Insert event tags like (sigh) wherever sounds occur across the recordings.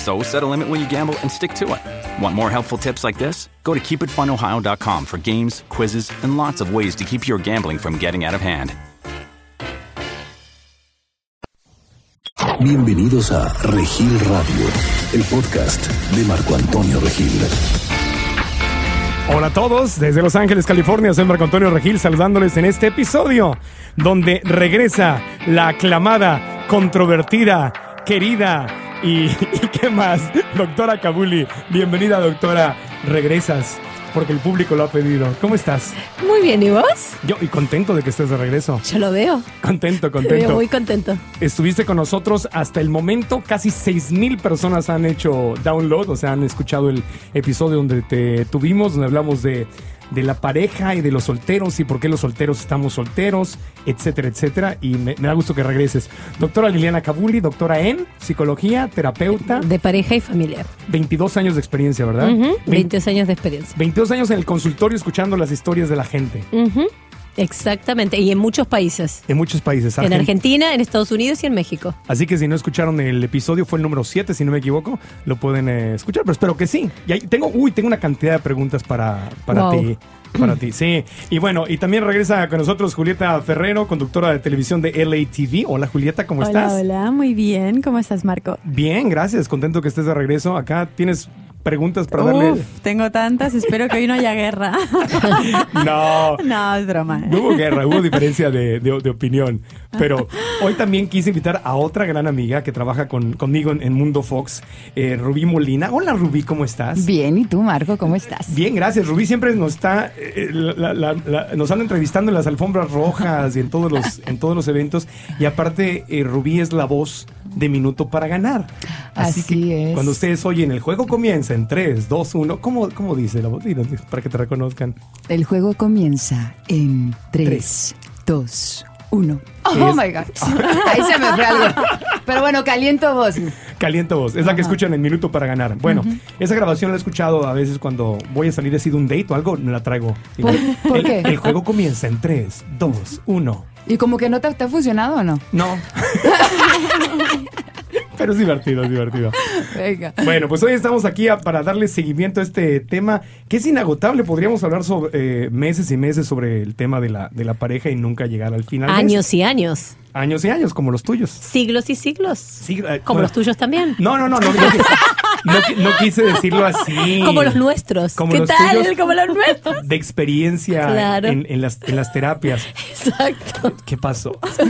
So set a limit when you gamble and stick to it. Want more helpful tips like this? Go to keepitfunohio.com for games, quizzes, and lots of ways to keep your gambling from getting out of hand. Bienvenidos a Regil Radio, el podcast de Marco Antonio Regil. Hola a todos, desde Los Ángeles, California, soy Marco Antonio Regil saludándoles en este episodio donde regresa la aclamada, controvertida, querida y, y qué más, doctora Kabuli. Bienvenida, doctora. Regresas porque el público lo ha pedido. ¿Cómo estás? Muy bien, ¿y vos? Yo, y contento de que estés de regreso. Yo lo veo. Contento, Te veo contento. muy contento. Estuviste con nosotros hasta el momento. Casi 6 mil personas han hecho download, o sea, han escuchado el episodio donde te tuvimos, donde hablamos de, de la pareja y de los solteros y por qué los solteros estamos solteros, etcétera, etcétera. Y me, me da gusto que regreses. Doctora Liliana Kabuli, doctora en psicología, terapeuta, De pareja y familiar. 22 años de experiencia, ¿verdad? 22 años de experiencia. 22 años en el consultorio escuchando las historias de la gente Exactamente. Y en muchos países. en muchos países. En Argen- Argentina, en Estados Unidos y en México. Así que si no escucharon el episodio, fue el número 7, si no me equivoco, lo pueden eh, escuchar, pero espero que sí. Y ahí tengo, uy, tengo una cantidad de preguntas para, para Wow. ti. Para ti, sí. Y bueno, y también regresa con nosotros Julieta Ferrero, conductora de televisión de LATV. Hola Julieta, ¿cómo hola, estás? hola, muy bien. ¿Cómo estás, Marco? Bien, gracias. Contento que estés de regreso. Acá tienes preguntas para darle. Tengo tantas. Espero que hoy no haya guerra. (laughs) No. no, es broma. ¿eh? No hubo guerra, hubo diferencia de, de- de opinión. Pero hoy también quise invitar a otra gran amiga que trabaja con- conmigo en, en Mundo Fox, eh, Rubí Molina. Hola Rubí, ¿cómo estás? Bien, ¿y tú, Marco? ¿Cómo estás? Bien, gracias. Rubí siempre nos está, eh, la- la- la- nos anda entrevistando en las alfombras rojas y en todos los, en todos los eventos. Y aparte, eh, Rubí es la voz de Minuto para Ganar. Así, Así que es. cuando ustedes oyen el juego comienza en 3, 2, 1. ¿Cómo, cómo dice la voz? Para que te reconozcan. El juego comienza en 3, 2, 1. Oh Es- my God. Ahí se me fue algo. Pero bueno, caliento voz. Caliente voz, es la que escuchan en Minuto para Ganar. Bueno, esa grabación la he escuchado a veces cuando voy a salir así de un date o algo, me la traigo. Por el, qué? el juego comienza en 3, 2, 1. ¿Y como que no te, te ha funcionado o no? No. (laughs) Pero es divertido, es divertido. Venga. Bueno, pues hoy estamos aquí a- para darle seguimiento a este tema que es inagotable. Podríamos hablar sobre eh, meses y meses sobre el tema de la, de la pareja y nunca llegar al final. Años y años. Años y años, como los tuyos. Siglos y siglos. Eh, Como bueno. los tuyos también. No, no, no, no, no, (laughs) no no quise decirlo así. Como los nuestros. Como ¿Qué los tal? tuyos. Como los nuestros. De experiencia Claro. en, en las, en las terapias. Exacto. ¿Qué pasó? Se,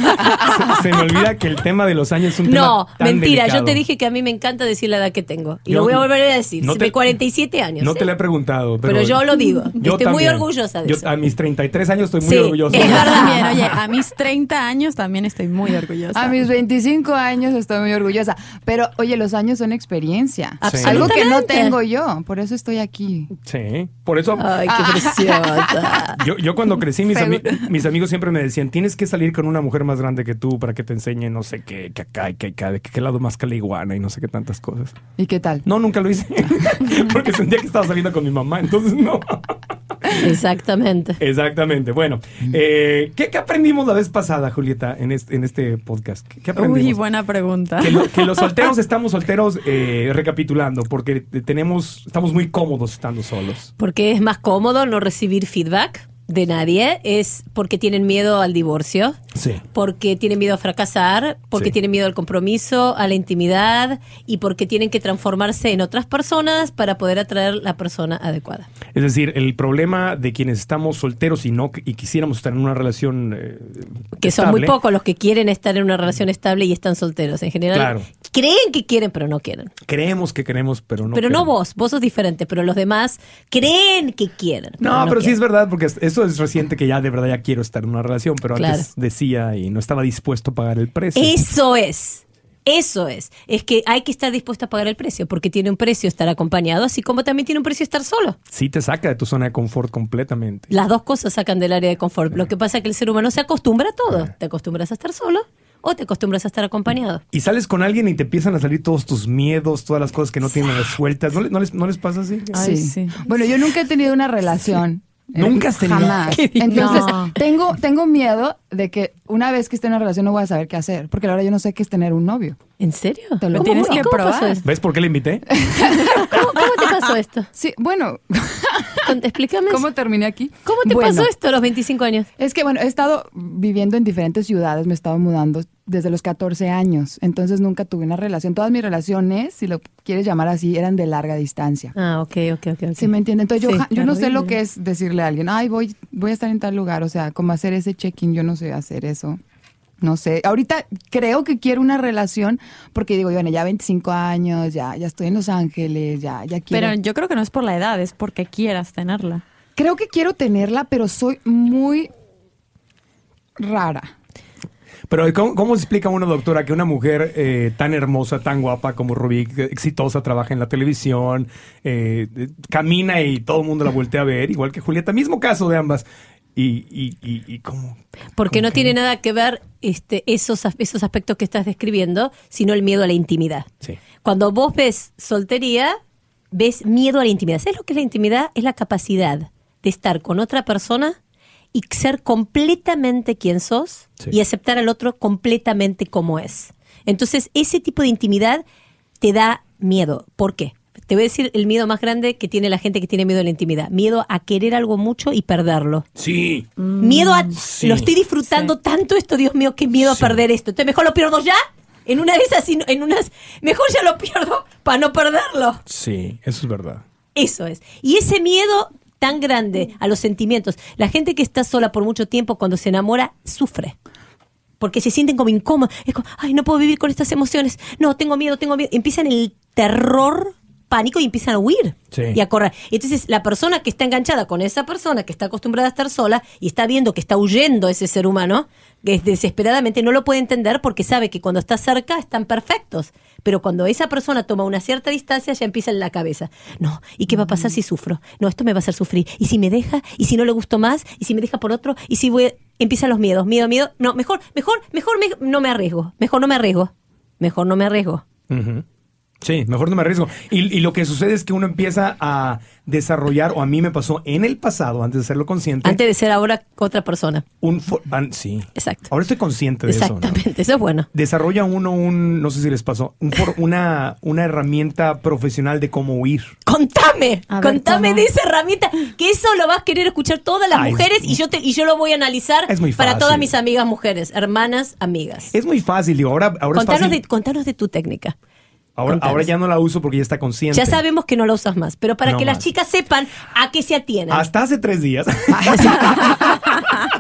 se me olvida que el tema de los años es un No, tema tan mentira. delicado. Yo te dije que a mí me encanta decir la edad que tengo. Y Yo- lo voy a volver a decir. no te- me 47 años. No ¿eh? te lo he preguntado, pero, Pero yo lo digo. Yo Estoy muy también. orgullosa de Yo eso. A mis 33 años estoy muy Sí, orgulloso. es también, oye, a mis 30 años también estoy muy orgullosa. A mis 25 años estoy muy orgullosa. Pero, oye, los años son experiencia. Sí. Algo que no tengo yo. Por eso estoy aquí. Sí, por eso Ay, qué preciosa. (laughs) yo, yo cuando crecí, mis, ami- mis amigos siempre me decían, tienes que salir con una mujer más grande que tú para que te enseñe no sé qué, que acá y que acá, de que qué lado más caliguana y no sé qué tantas cosas. ¿Y qué tal? No, nunca lo hice. (laughs) Porque sentía que estaba saliendo con mi mamá, entonces no. (laughs) Exactamente. Exactamente. Bueno, eh, ¿qué, qué aprendimos la vez pasada, Julieta, en este, en este podcast? ¿Qué, qué aprendimos? Uy, buena pregunta. Que, lo- que los solteros estamos solteros eh, recapitulando, porque tenemos, estamos muy cómodos estando solos. Porque es más cómodo no recibir feedback de nadie, es porque tienen miedo al divorcio, Sí. porque tienen miedo a fracasar, porque Sí. tienen miedo al compromiso, a la intimidad y porque tienen que transformarse en otras personas para poder atraer la persona adecuada. Es decir, el problema de quienes estamos solteros y no y quisiéramos estar en una relación eh, Que son muy pocos los que quieren estar en una relación estable y están solteros. En general, Claro. Creen que quieren, pero no quieren. Creemos que queremos, pero no. pero no vos, vos sos diferente, pero los demás creen que quieren. No, pero sí es verdad, porque eso es reciente que ya de verdad ya quiero estar en una relación, pero Claro. antes decía y no estaba dispuesto a pagar el precio. Eso es. Eso es. Es que hay que estar dispuesto a pagar el precio, porque tiene un precio estar acompañado, así como también tiene un precio estar solo. Sí te saca de tu zona de confort completamente. Las dos cosas sacan del área de confort. Lo que pasa es que el ser humano se acostumbra a todo. Te acostumbras a estar solo o te acostumbras a estar acompañado. Y sales con alguien y te empiezan a salir todos tus miedos, todas las cosas que no tienen resueltas. ¿No, le- no les, ¿No les pasa así? Ay, sí. sí. Bueno, yo nunca he tenido una relación. Eh, ¿Nunca has tenido? Jamás. Entonces, No. tengo, tengo miedo de que una vez que esté en una relación no voy a saber qué hacer. Porque ahora yo no sé qué es tener un novio. ¿En serio? Te lo ¿Cómo- tienes que probar. ¿Ves por qué le invité? (laughs) ¿Cómo, cómo te pasó esto? Sí, bueno, (laughs) Explícame. ¿cómo terminé aquí? ¿Cómo te Bueno, pasó esto a los 25 años? Es que, bueno, he estado viviendo en diferentes ciudades, me he estado mudando desde los 14 años, entonces nunca tuve una relación. Todas mis relaciones, si lo quieres llamar así, eran de larga distancia. Ah, ok, ok, ok. ok. ¿Sí me entiende? Entonces yo, yo no sé lo que es decirle a alguien, ay, voy, voy a estar en tal lugar, o sea, como hacer ese check-in, yo no sé hacer eso. No sé, ahorita creo que quiero una relación porque digo, bueno, ya 25 años, ya, ya estoy en Los Ángeles, ya, ya quiero. Pero yo creo que no es por la edad, es porque quieras tenerla. Creo que quiero tenerla, pero soy muy rara. Pero ¿cómo, cómo se explica a una doctora que una mujer eh, tan hermosa, tan guapa como Rubí, exitosa, trabaja en la televisión, eh, camina y todo el mundo la voltea a ver, igual que Julieta, mismo caso de ambas? Y, y, y, y cómo... Porque cómo no que tiene nada que ver este, esos, esos aspectos que estás describiendo, sino el miedo a la intimidad. Sí. Cuando vos ves soltería, ves miedo a la intimidad. ¿Sabes lo que es la intimidad? Es la capacidad de estar con otra persona y ser completamente quien sos Sí. y aceptar al otro completamente como es. Entonces, ese tipo de intimidad te da miedo. ¿Por qué? Te voy a decir el miedo más grande que tiene la gente que tiene miedo a la intimidad. Miedo a querer algo mucho y perderlo. Sí. Miedo a... Sí. Lo estoy disfrutando tanto esto, Dios mío, qué miedo Sí. a perder esto. Entonces mejor lo pierdo ya. En una de esas, y no- en unas... Mejor ya lo pierdo para no perderlo. Sí, eso es verdad. Eso es. Y ese miedo tan grande a los sentimientos. La gente que está sola por mucho tiempo cuando se enamora sufre. Porque se sienten como incómodos. Es como, ay, no puedo vivir con estas emociones. No, tengo miedo, tengo miedo. Empiezan el terror, pánico y empiezan a huir Sí. y a correr. Entonces, la persona que está enganchada con esa persona que está acostumbrada a estar sola y está viendo que está huyendo ese ser humano, que es desesperadamente no lo puede entender porque sabe que cuando está cerca están perfectos. Pero cuando esa persona toma una cierta distancia, ya empieza en la cabeza. No, ¿y qué va a pasar si sufro? No, esto me va a hacer sufrir. ¿Y si me deja? ¿Y si no le gustó más? ¿Y si me deja por otro? ¿Y si voy? a-?" Empiezan los miedos, miedo, miedo. No, mejor, mejor, mejor me- no me arriesgo. Mejor no me arriesgo. Mejor no me arriesgo. Sí, mejor no me arriesgo. Y, y lo que sucede es que uno empieza a desarrollar, o a mí me pasó en el pasado, antes de serlo consciente, Antes de ser ahora otra persona. un... fo- an- sí. Exacto. Ahora estoy consciente de eso. ¿no? Exactamente, eso es bueno. Desarrolla uno un, no sé si les pasó, un for- una, una herramienta profesional de cómo huir. Contame, ver, contame ¿cómo? de esa herramienta, que eso lo vas a querer escuchar todas las Ay, mujeres y yo te, y yo lo voy a analizar Es muy para fácil. todas mis amigas mujeres, hermanas, amigas. Es muy fácil, digo, ahora, ahora es Contanos fácil. de, contanos de tu técnica. Ahora, contanos. ahora ya no la uso porque ya está consciente. Ya sabemos que no la usas más, pero para No que las chicas sepan a qué se atienen. Hasta hace tres días. (laughs)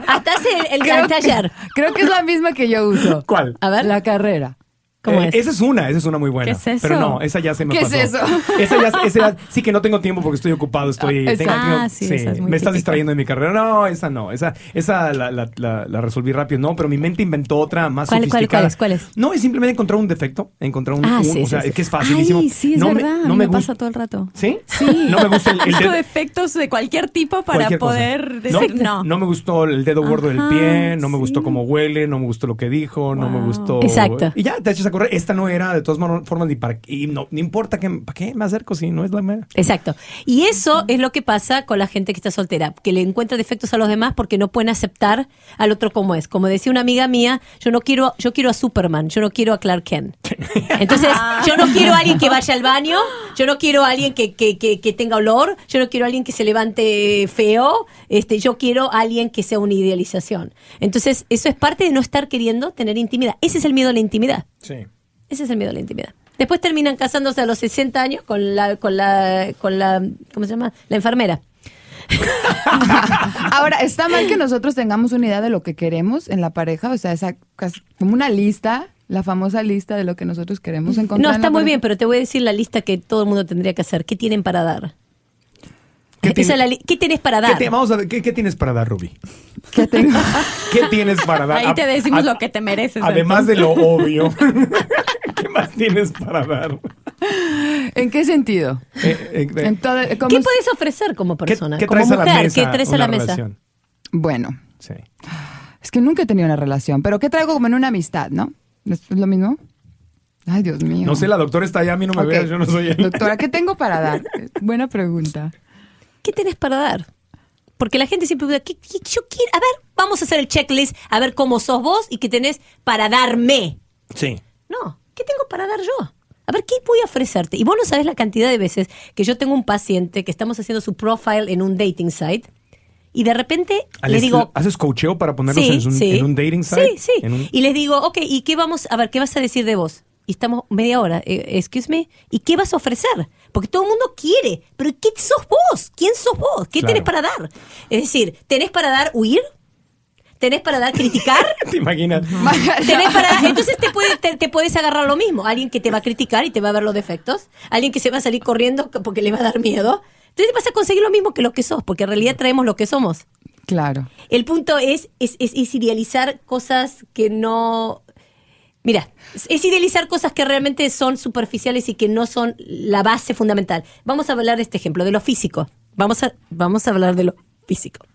Hasta hace el, el Creo taller. que, creo que es la misma que yo uso. ¿Cuál? A ver, La carrera. ¿Cómo Eh, es? Esa es una, esa es una muy buena. ¿Qué es eso? Pero no, esa ya se me ¿Qué es pasó. eso? (laughs) Esa ya, esa ya- sí que no tengo tiempo porque estoy ocupado, estoy... Ah, tengo- Ah, sí, esa es muy me estás distrayendo de mi carrera. No, esa no, esa, esa la, la- la- la resolví rápido. No, pero mi mente inventó otra más ¿Cuál- cuál- sofisticada. cuál es? ¿Cuál es? No, es simplemente encontrar un defecto, encontrar un... Ah, un- sí, o sea, sí, es que es facilísimo. Ay, sí, es no me, verdad. no me gusta. pasa todo el rato. ¿Sí? Sí. (laughs) No me gusta el, el Busco dedo- defectos de cualquier tipo para cualquier cosa. poder decir no. No me gustó el dedo gordo del Ajá, pie, no me sí. gustó cómo huele, no me gustó lo que dijo, no me Wow. gustó. Exacto. Y ya te echas a Esta no era de todas formas ni para y no importa que para qué me acerco si no es la mera. Exacto. Y eso es lo que pasa con la gente que está soltera, que le encuentra defectos a los demás porque no pueden aceptar al otro como es. Como decía una amiga mía, yo no quiero, yo quiero a Superman, yo no quiero a Clark Kent. Entonces, yo no quiero a alguien que vaya al baño, yo no quiero a alguien que, que, que, que tenga olor, yo no quiero a alguien que se levante feo, este, yo quiero a alguien que sea una idealización. Entonces, eso es parte de no estar queriendo tener intimidad. Ese es el miedo a la intimidad. Sí. Ese es el miedo a la intimidad. Después terminan casándose a los 60 años con la, con la, con la, ¿cómo se llama? La enfermera. (laughs) Ahora, ¿está mal que nosotros tengamos una idea de lo que queremos en la pareja? O sea, esa, como una lista, la famosa lista de lo que nosotros queremos encontrar. No, en está muy bien, pero te voy a decir la lista que todo el mundo tendría que hacer. ¿Qué tienen para dar? ¿Qué, Esa tiene- es la li- ¿Qué tienes para qué dar? te- vamos a ver, ¿qué, qué tienes para dar, Ruby? ¿Qué tengo? (laughs) ¿Qué tienes para dar? Ahí te decimos a- lo que te mereces. Además de lo obvio. (laughs) ¿Qué más tienes para dar? ¿En qué sentido? Eh, eh, eh, En todo- ¿cómo ¿Qué es? puedes ofrecer como ¿Qué, persona? qué como traes mujer, a la mesa? ¿qué traes a la mesa? relación? Bueno, Sí. es que nunca he tenido una relación, pero ¿qué traigo como en una amistad, no? ¿Es lo mismo? Ay, Dios mío. No sé, la doctora está allá, a mí no me Ok. veas, yo no soy él. Doctora, ¿qué tengo para dar? (laughs) Buena pregunta. ¿Qué tienes para dar? Porque la gente siempre duda, ¿qué, qué yo quiero? A ver, vamos a hacer el checklist, a ver cómo sos vos y qué tenés para darme. Sí. No, ¿qué tengo para dar yo? A ver, ¿qué voy a ofrecerte? Y vos no sabés la cantidad de veces que yo tengo un paciente que estamos haciendo su profile en un dating site y de repente digo... ¿Haces coacheo para ponerlos Sí, en, un, sí. en un dating site? Sí, sí. En un- Y les digo, ok, ¿y qué vamos, a ver, qué vas a decir de vos? Y estamos media hora, eh, excuse me, ¿y qué vas a ofrecer? Porque todo el mundo quiere, pero ¿qué sos vos? ¿Quién sos vos? ¿Qué Claro. tenés para dar? Es decir, ¿tenés para dar huir? ¿Tenés para dar criticar? (laughs) ¿Te imaginas? (laughs) Tenés para- entonces te, puede- te, te puedes agarrar lo mismo. Alguien que te va a criticar y te va a ver los defectos. Alguien que se va a salir corriendo porque le va a dar miedo. Entonces vas a conseguir lo mismo que lo que sos, porque en realidad traemos lo que somos. Claro. El punto es, es, es- es idealizar cosas que no... Mira, es- es idealizar cosas que realmente son superficiales y que no son la base fundamental. Vamos a hablar de este ejemplo, de lo físico. Vamos a, vamos a hablar de lo físico.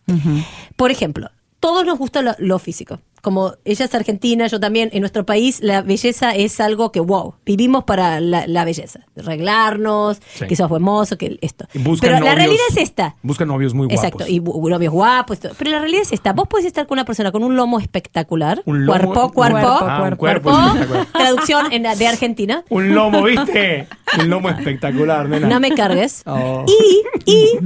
Por ejemplo, todos nos gusta lo, lo físico. Como ella es argentina, yo también, en nuestro país la belleza es algo que, wow, vivimos para la, la belleza. Arreglarnos, Sí. que sos buen mozo, que esto. Buscan Pero la realidad es esta. Buscan novios muy guapos. Exacto, y novios guapos. todo. Pero la realidad es esta. Vos podés estar con una persona con un lomo espectacular. Un lomo- cuerpo, cuerpo. Ah, cuerpo. Traducción en la- de Argentina. Un lomo, ¿viste? Un lomo espectacular, nena. No me cargues. Oh. Y, y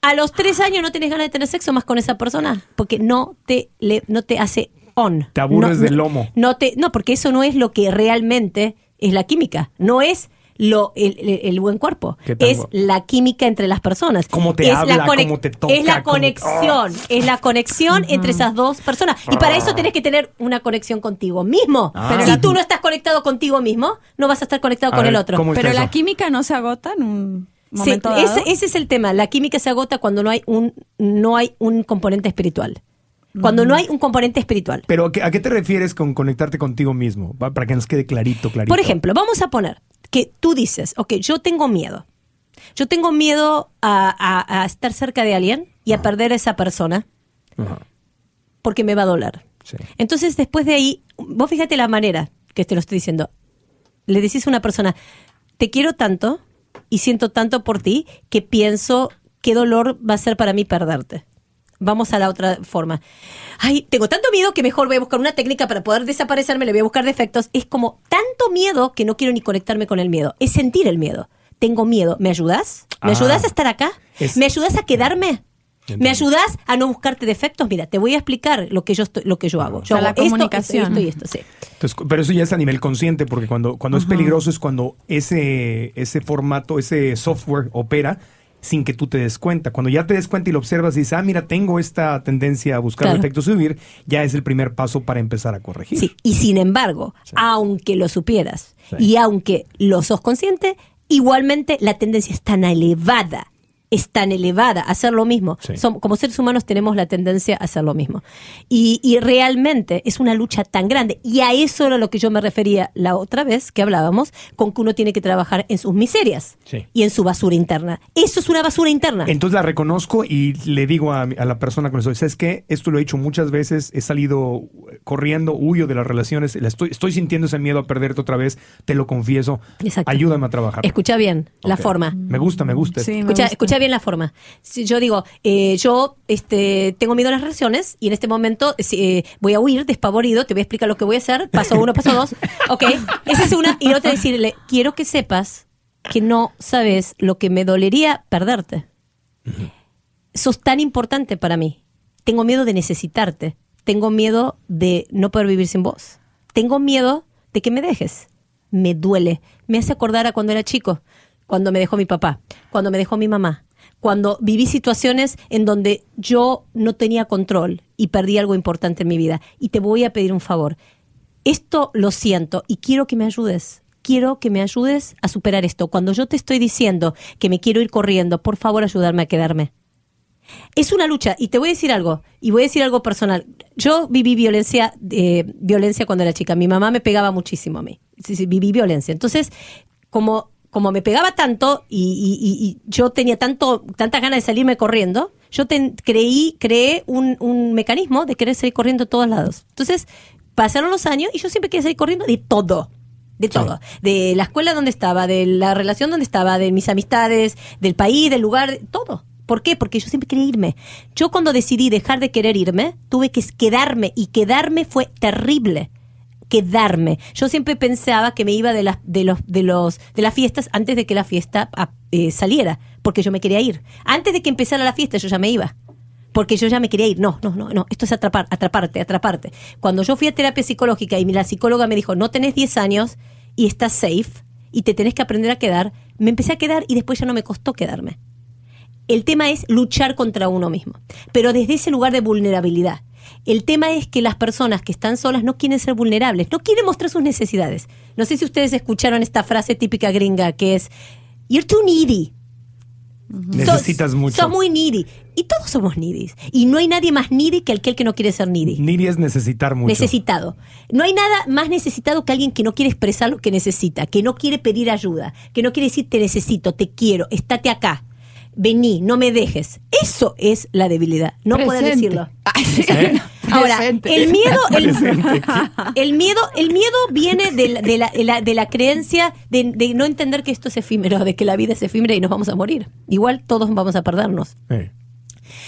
a los tres años no tenés ganas de tener sexo más con esa persona. Porque no te, le- no te hace on. Te aburres No- del lomo. No, te, no, porque eso no es lo que realmente es la química. No es lo, el, el- el buen cuerpo. ¿Qué tal, Es la química entre las personas. Cómo te es habla, la cómo te toca, Es la cómo- conexión. Es la conexión entre esas dos personas. Y para eso tenés que tener una conexión contigo mismo. Ah. Pero si tú no estás conectado contigo mismo, no vas a estar conectado A con ver, el otro. ¿cómo está Pero la química no se agota en un Sí, momento dado. ese, ese es el tema. La química se agota cuando no hay un, no hay un componente espiritual. Cuando no hay un componente espiritual. Pero ¿a qué, a qué te refieres con conectarte contigo mismo? Para que nos quede clarito, clarito. Por ejemplo, vamos a poner que tú dices, ok, yo tengo miedo. Yo tengo miedo a, a- a estar cerca de alguien y a perder a esa persona Ajá, porque me va a doler. sí. Entonces, después de ahí, vos fíjate la manera que te lo estoy diciendo. Le decís a una persona, te quiero tanto y siento tanto por ti que pienso qué dolor va a ser para mí perderte. Vamos a la otra forma. Ay, tengo tanto miedo que mejor voy a buscar una técnica para poder desaparecerme, le voy a buscar defectos. Es como tanto miedo que no quiero ni conectarme con el miedo. Es sentir el miedo. Tengo miedo. ¿Me ayudas? ¿Me Ah. ayudas a estar acá? Es- ¿Me ayudas a quedarme? Entiendo. ¿Me ayudas a no buscarte defectos? Mira, te voy a explicar lo que yo estoy, lo que yo hago. Yo sea, hago la esto, comunicación. Esto, esto y esto, sí. Entonces, pero eso ya es a nivel consciente, porque cuando, cuando es peligroso es cuando ese, ese formato, ese software opera sin que tú te des cuenta. Cuando ya te des cuenta y lo observas y dices, ah, mira, tengo esta tendencia a buscar Claro. defectos y huir, ya es el primer paso para empezar a corregir. Sí, y sin embargo, aunque lo supieras Sí. y aunque lo sos consciente, igualmente la tendencia es tan elevada es tan elevada hacer lo mismo. Sí. Som- como seres humanos tenemos la tendencia a hacer lo mismo. Y, y realmente es una lucha tan grande. Y a eso era lo que yo me refería la otra vez que hablábamos, con que uno tiene que trabajar en sus miserias Sí. y en su basura interna. Eso es una basura interna. Entonces la reconozco y le digo a, la persona con estoy, ¿sabes qué? Esto lo he hecho muchas veces, he salido corriendo, huyo de las relaciones, la estoy, estoy sintiendo ese miedo a perderte otra vez, te lo confieso. Exacto. Ayúdame a trabajar. Escucha bien la forma. Me gusta, me gusta. Sí, me Escucha, gusta. escucha bien la forma. Si yo digo, eh, yo este, tengo miedo a las relaciones y en este momento eh, voy a huir despavorido, te voy a explicar lo que voy a hacer, paso uno, paso dos. (laughs) Ok, esa es una. Y otra decirle, quiero que sepas que no sabes lo que me dolería perderte. Sos tan importante para mí. Tengo miedo de necesitarte. Tengo miedo de no poder vivir sin vos. Tengo miedo de que me dejes. Me duele. Me hace acordar a cuando era chico, cuando me dejó mi papá, cuando me dejó mi mamá, cuando viví situaciones en donde yo no tenía control y perdí algo importante en mi vida. Y te voy a pedir un favor. Esto lo siento y quiero que me ayudes. Quiero que me ayudes a superar esto. Cuando yo te estoy diciendo que me quiero ir corriendo, por favor ayudarme a quedarme. Es una lucha y te voy a decir algo y voy a decir algo personal. Yo viví violencia, eh, violencia cuando era chica. Mi mamá me pegaba muchísimo a mí. Viví violencia. Entonces, como como me pegaba tanto y, y- y- yo tenía tanto tantas ganas de salirme corriendo, yo ten- creí creé un, un mecanismo de querer salir corriendo a todos lados. Entonces, pasaron los años y yo siempre quería salir corriendo de todo. De todo. De la escuela donde estaba, de la relación donde estaba, de mis amistades, del país, del lugar, todo. ¿Por qué? Porque yo siempre quería irme. Yo cuando decidí dejar de querer irme, tuve que quedarme y quedarme fue terrible. Quedarme. Yo siempre pensaba que me iba de las de los de los de las fiestas antes de que la fiesta ah, eh, saliera, porque yo me quería ir. Antes de que empezara la fiesta yo ya me iba porque yo ya me quería ir. No, no, no, no, esto es atrapar, atraparte, atraparte. Cuando yo fui a terapia psicológica y la psicóloga me dijo, no tenés 10 años y estás safe y te tenés que aprender a quedar, me empecé a quedar y después ya no me costó quedarme. El tema es luchar contra uno mismo, pero desde ese lugar de vulnerabilidad. El tema es que las personas que están solas no quieren ser vulnerables, no quieren mostrar sus necesidades. No sé si ustedes escucharon esta frase típica gringa que es, you're too needy. Necesitas mucho. Sos muy needy. Y todos somos needy. Y no hay nadie más needy que aquel que no quiere ser needy. Needy es necesitar mucho. Necesitado. No hay nada más necesitado que alguien que no quiere expresar lo que necesita, que no quiere pedir ayuda, que no quiere decir te necesito, te quiero, estate acá, vení, no me dejes. Eso es la debilidad. No poder decirlo. (laughs) Sí. ¿Eh? Ahora, el miedo, (laughs) (laughs) el, miedo, el miedo viene de la, de la, de la- de la creencia de, de no entender que esto es efímero, de que la vida es efímera y nos vamos a morir. Igual todos vamos a perdernos.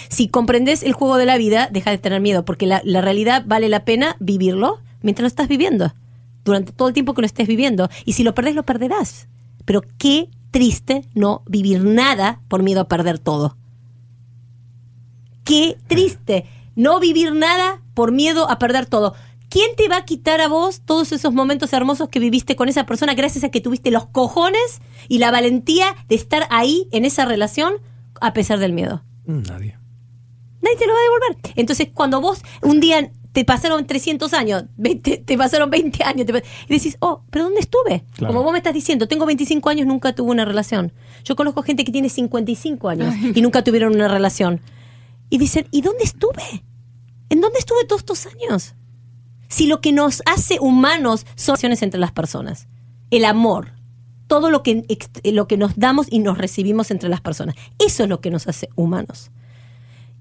Si comprendes el juego de la vida, deja de tener miedo, porque la, la realidad vale la pena vivirlo mientras lo estás viviendo, durante todo el tiempo que lo estés viviendo. Y si lo perdés, lo perderás. Pero qué triste no vivir nada por miedo a perder todo. Qué triste no vivir nada por miedo a perder todo. ¿Quién te va a quitar a vos todos esos momentos hermosos que viviste con esa persona gracias a que tuviste los cojones y la valentía de estar ahí en esa relación a pesar del miedo? Mm, Nadie. Nadie te lo va a devolver. Entonces, cuando vos un día te pasaron 300 años, 20 te pasaron 20 años, te y decís, oh, ¿pero dónde estuve? Claro. Como vos me estás diciendo, tengo 25 años, nunca tuve una relación. Yo conozco gente que tiene 55 años y nunca tuvieron una relación. Y dicen, ¿y dónde estuve? ¿En dónde estuve todos estos años? Si lo que nos hace humanos son relaciones entre las personas, el amor, todo lo que, lo que nos damos y nos recibimos entre las personas, eso es lo que nos hace humanos.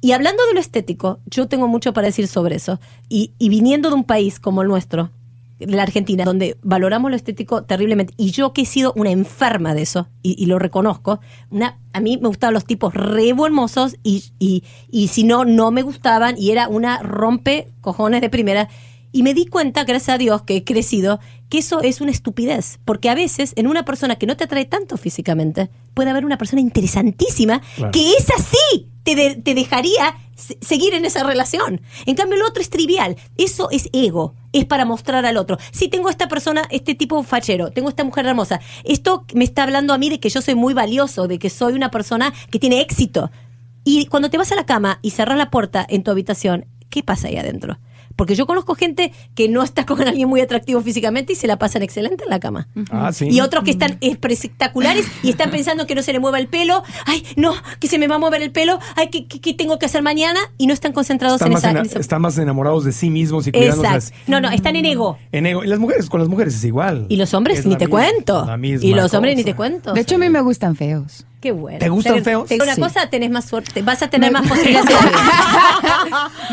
Y hablando de lo estético, yo tengo mucho para decir sobre eso. Y, y viniendo de un país como el nuestro, la Argentina, donde valoramos lo estético terriblemente, y yo que he sido una enferma de eso, y, lo reconozco, una, a mí me gustaban los tipos re y, y, y si no, no me gustaban, y era una rompe cojones de primera. Y me di cuenta, gracias a Dios, que he crecido, que eso es una estupidez. Porque a veces, en una persona que no te atrae tanto físicamente, puede haber una persona interesantísima Claro. que es así, te, de- te dejaría se- seguir en esa relación. En cambio, lo otro es trivial. Eso es ego. Es para mostrar al otro. Si tengo esta persona, este tipo fachero, tengo esta mujer hermosa. Esto me está hablando a mí de que yo soy muy valioso, de que soy una persona que tiene éxito. Y cuando te vas a la cama y cerras la puerta en tu habitación, ¿qué pasa ahí adentro? Porque yo conozco gente que no está con alguien muy atractivo físicamente y se la pasan excelente en la cama. Ah, sí. Y otros que están espectaculares y están pensando que no se le mueva el pelo. Ay, no, que se me va a mover el pelo. Ay, ¿qué, qué- qué tengo que hacer mañana? Y no están concentrados Están en esa... en esa- están más enamorados de sí mismos y cuidándose. Exacto. No, no, están en ego. En ego. Y las mujeres, con las mujeres es igual. Y los hombres Es ni te misma- cuento. la misma Y los hombres ni te cuento. De hecho, a mí me gustan feos. Qué bueno. ¿Te gustan feos? te una Sí. cosa, tenés más suerte. Vas a tener más (laughs) posibilidades.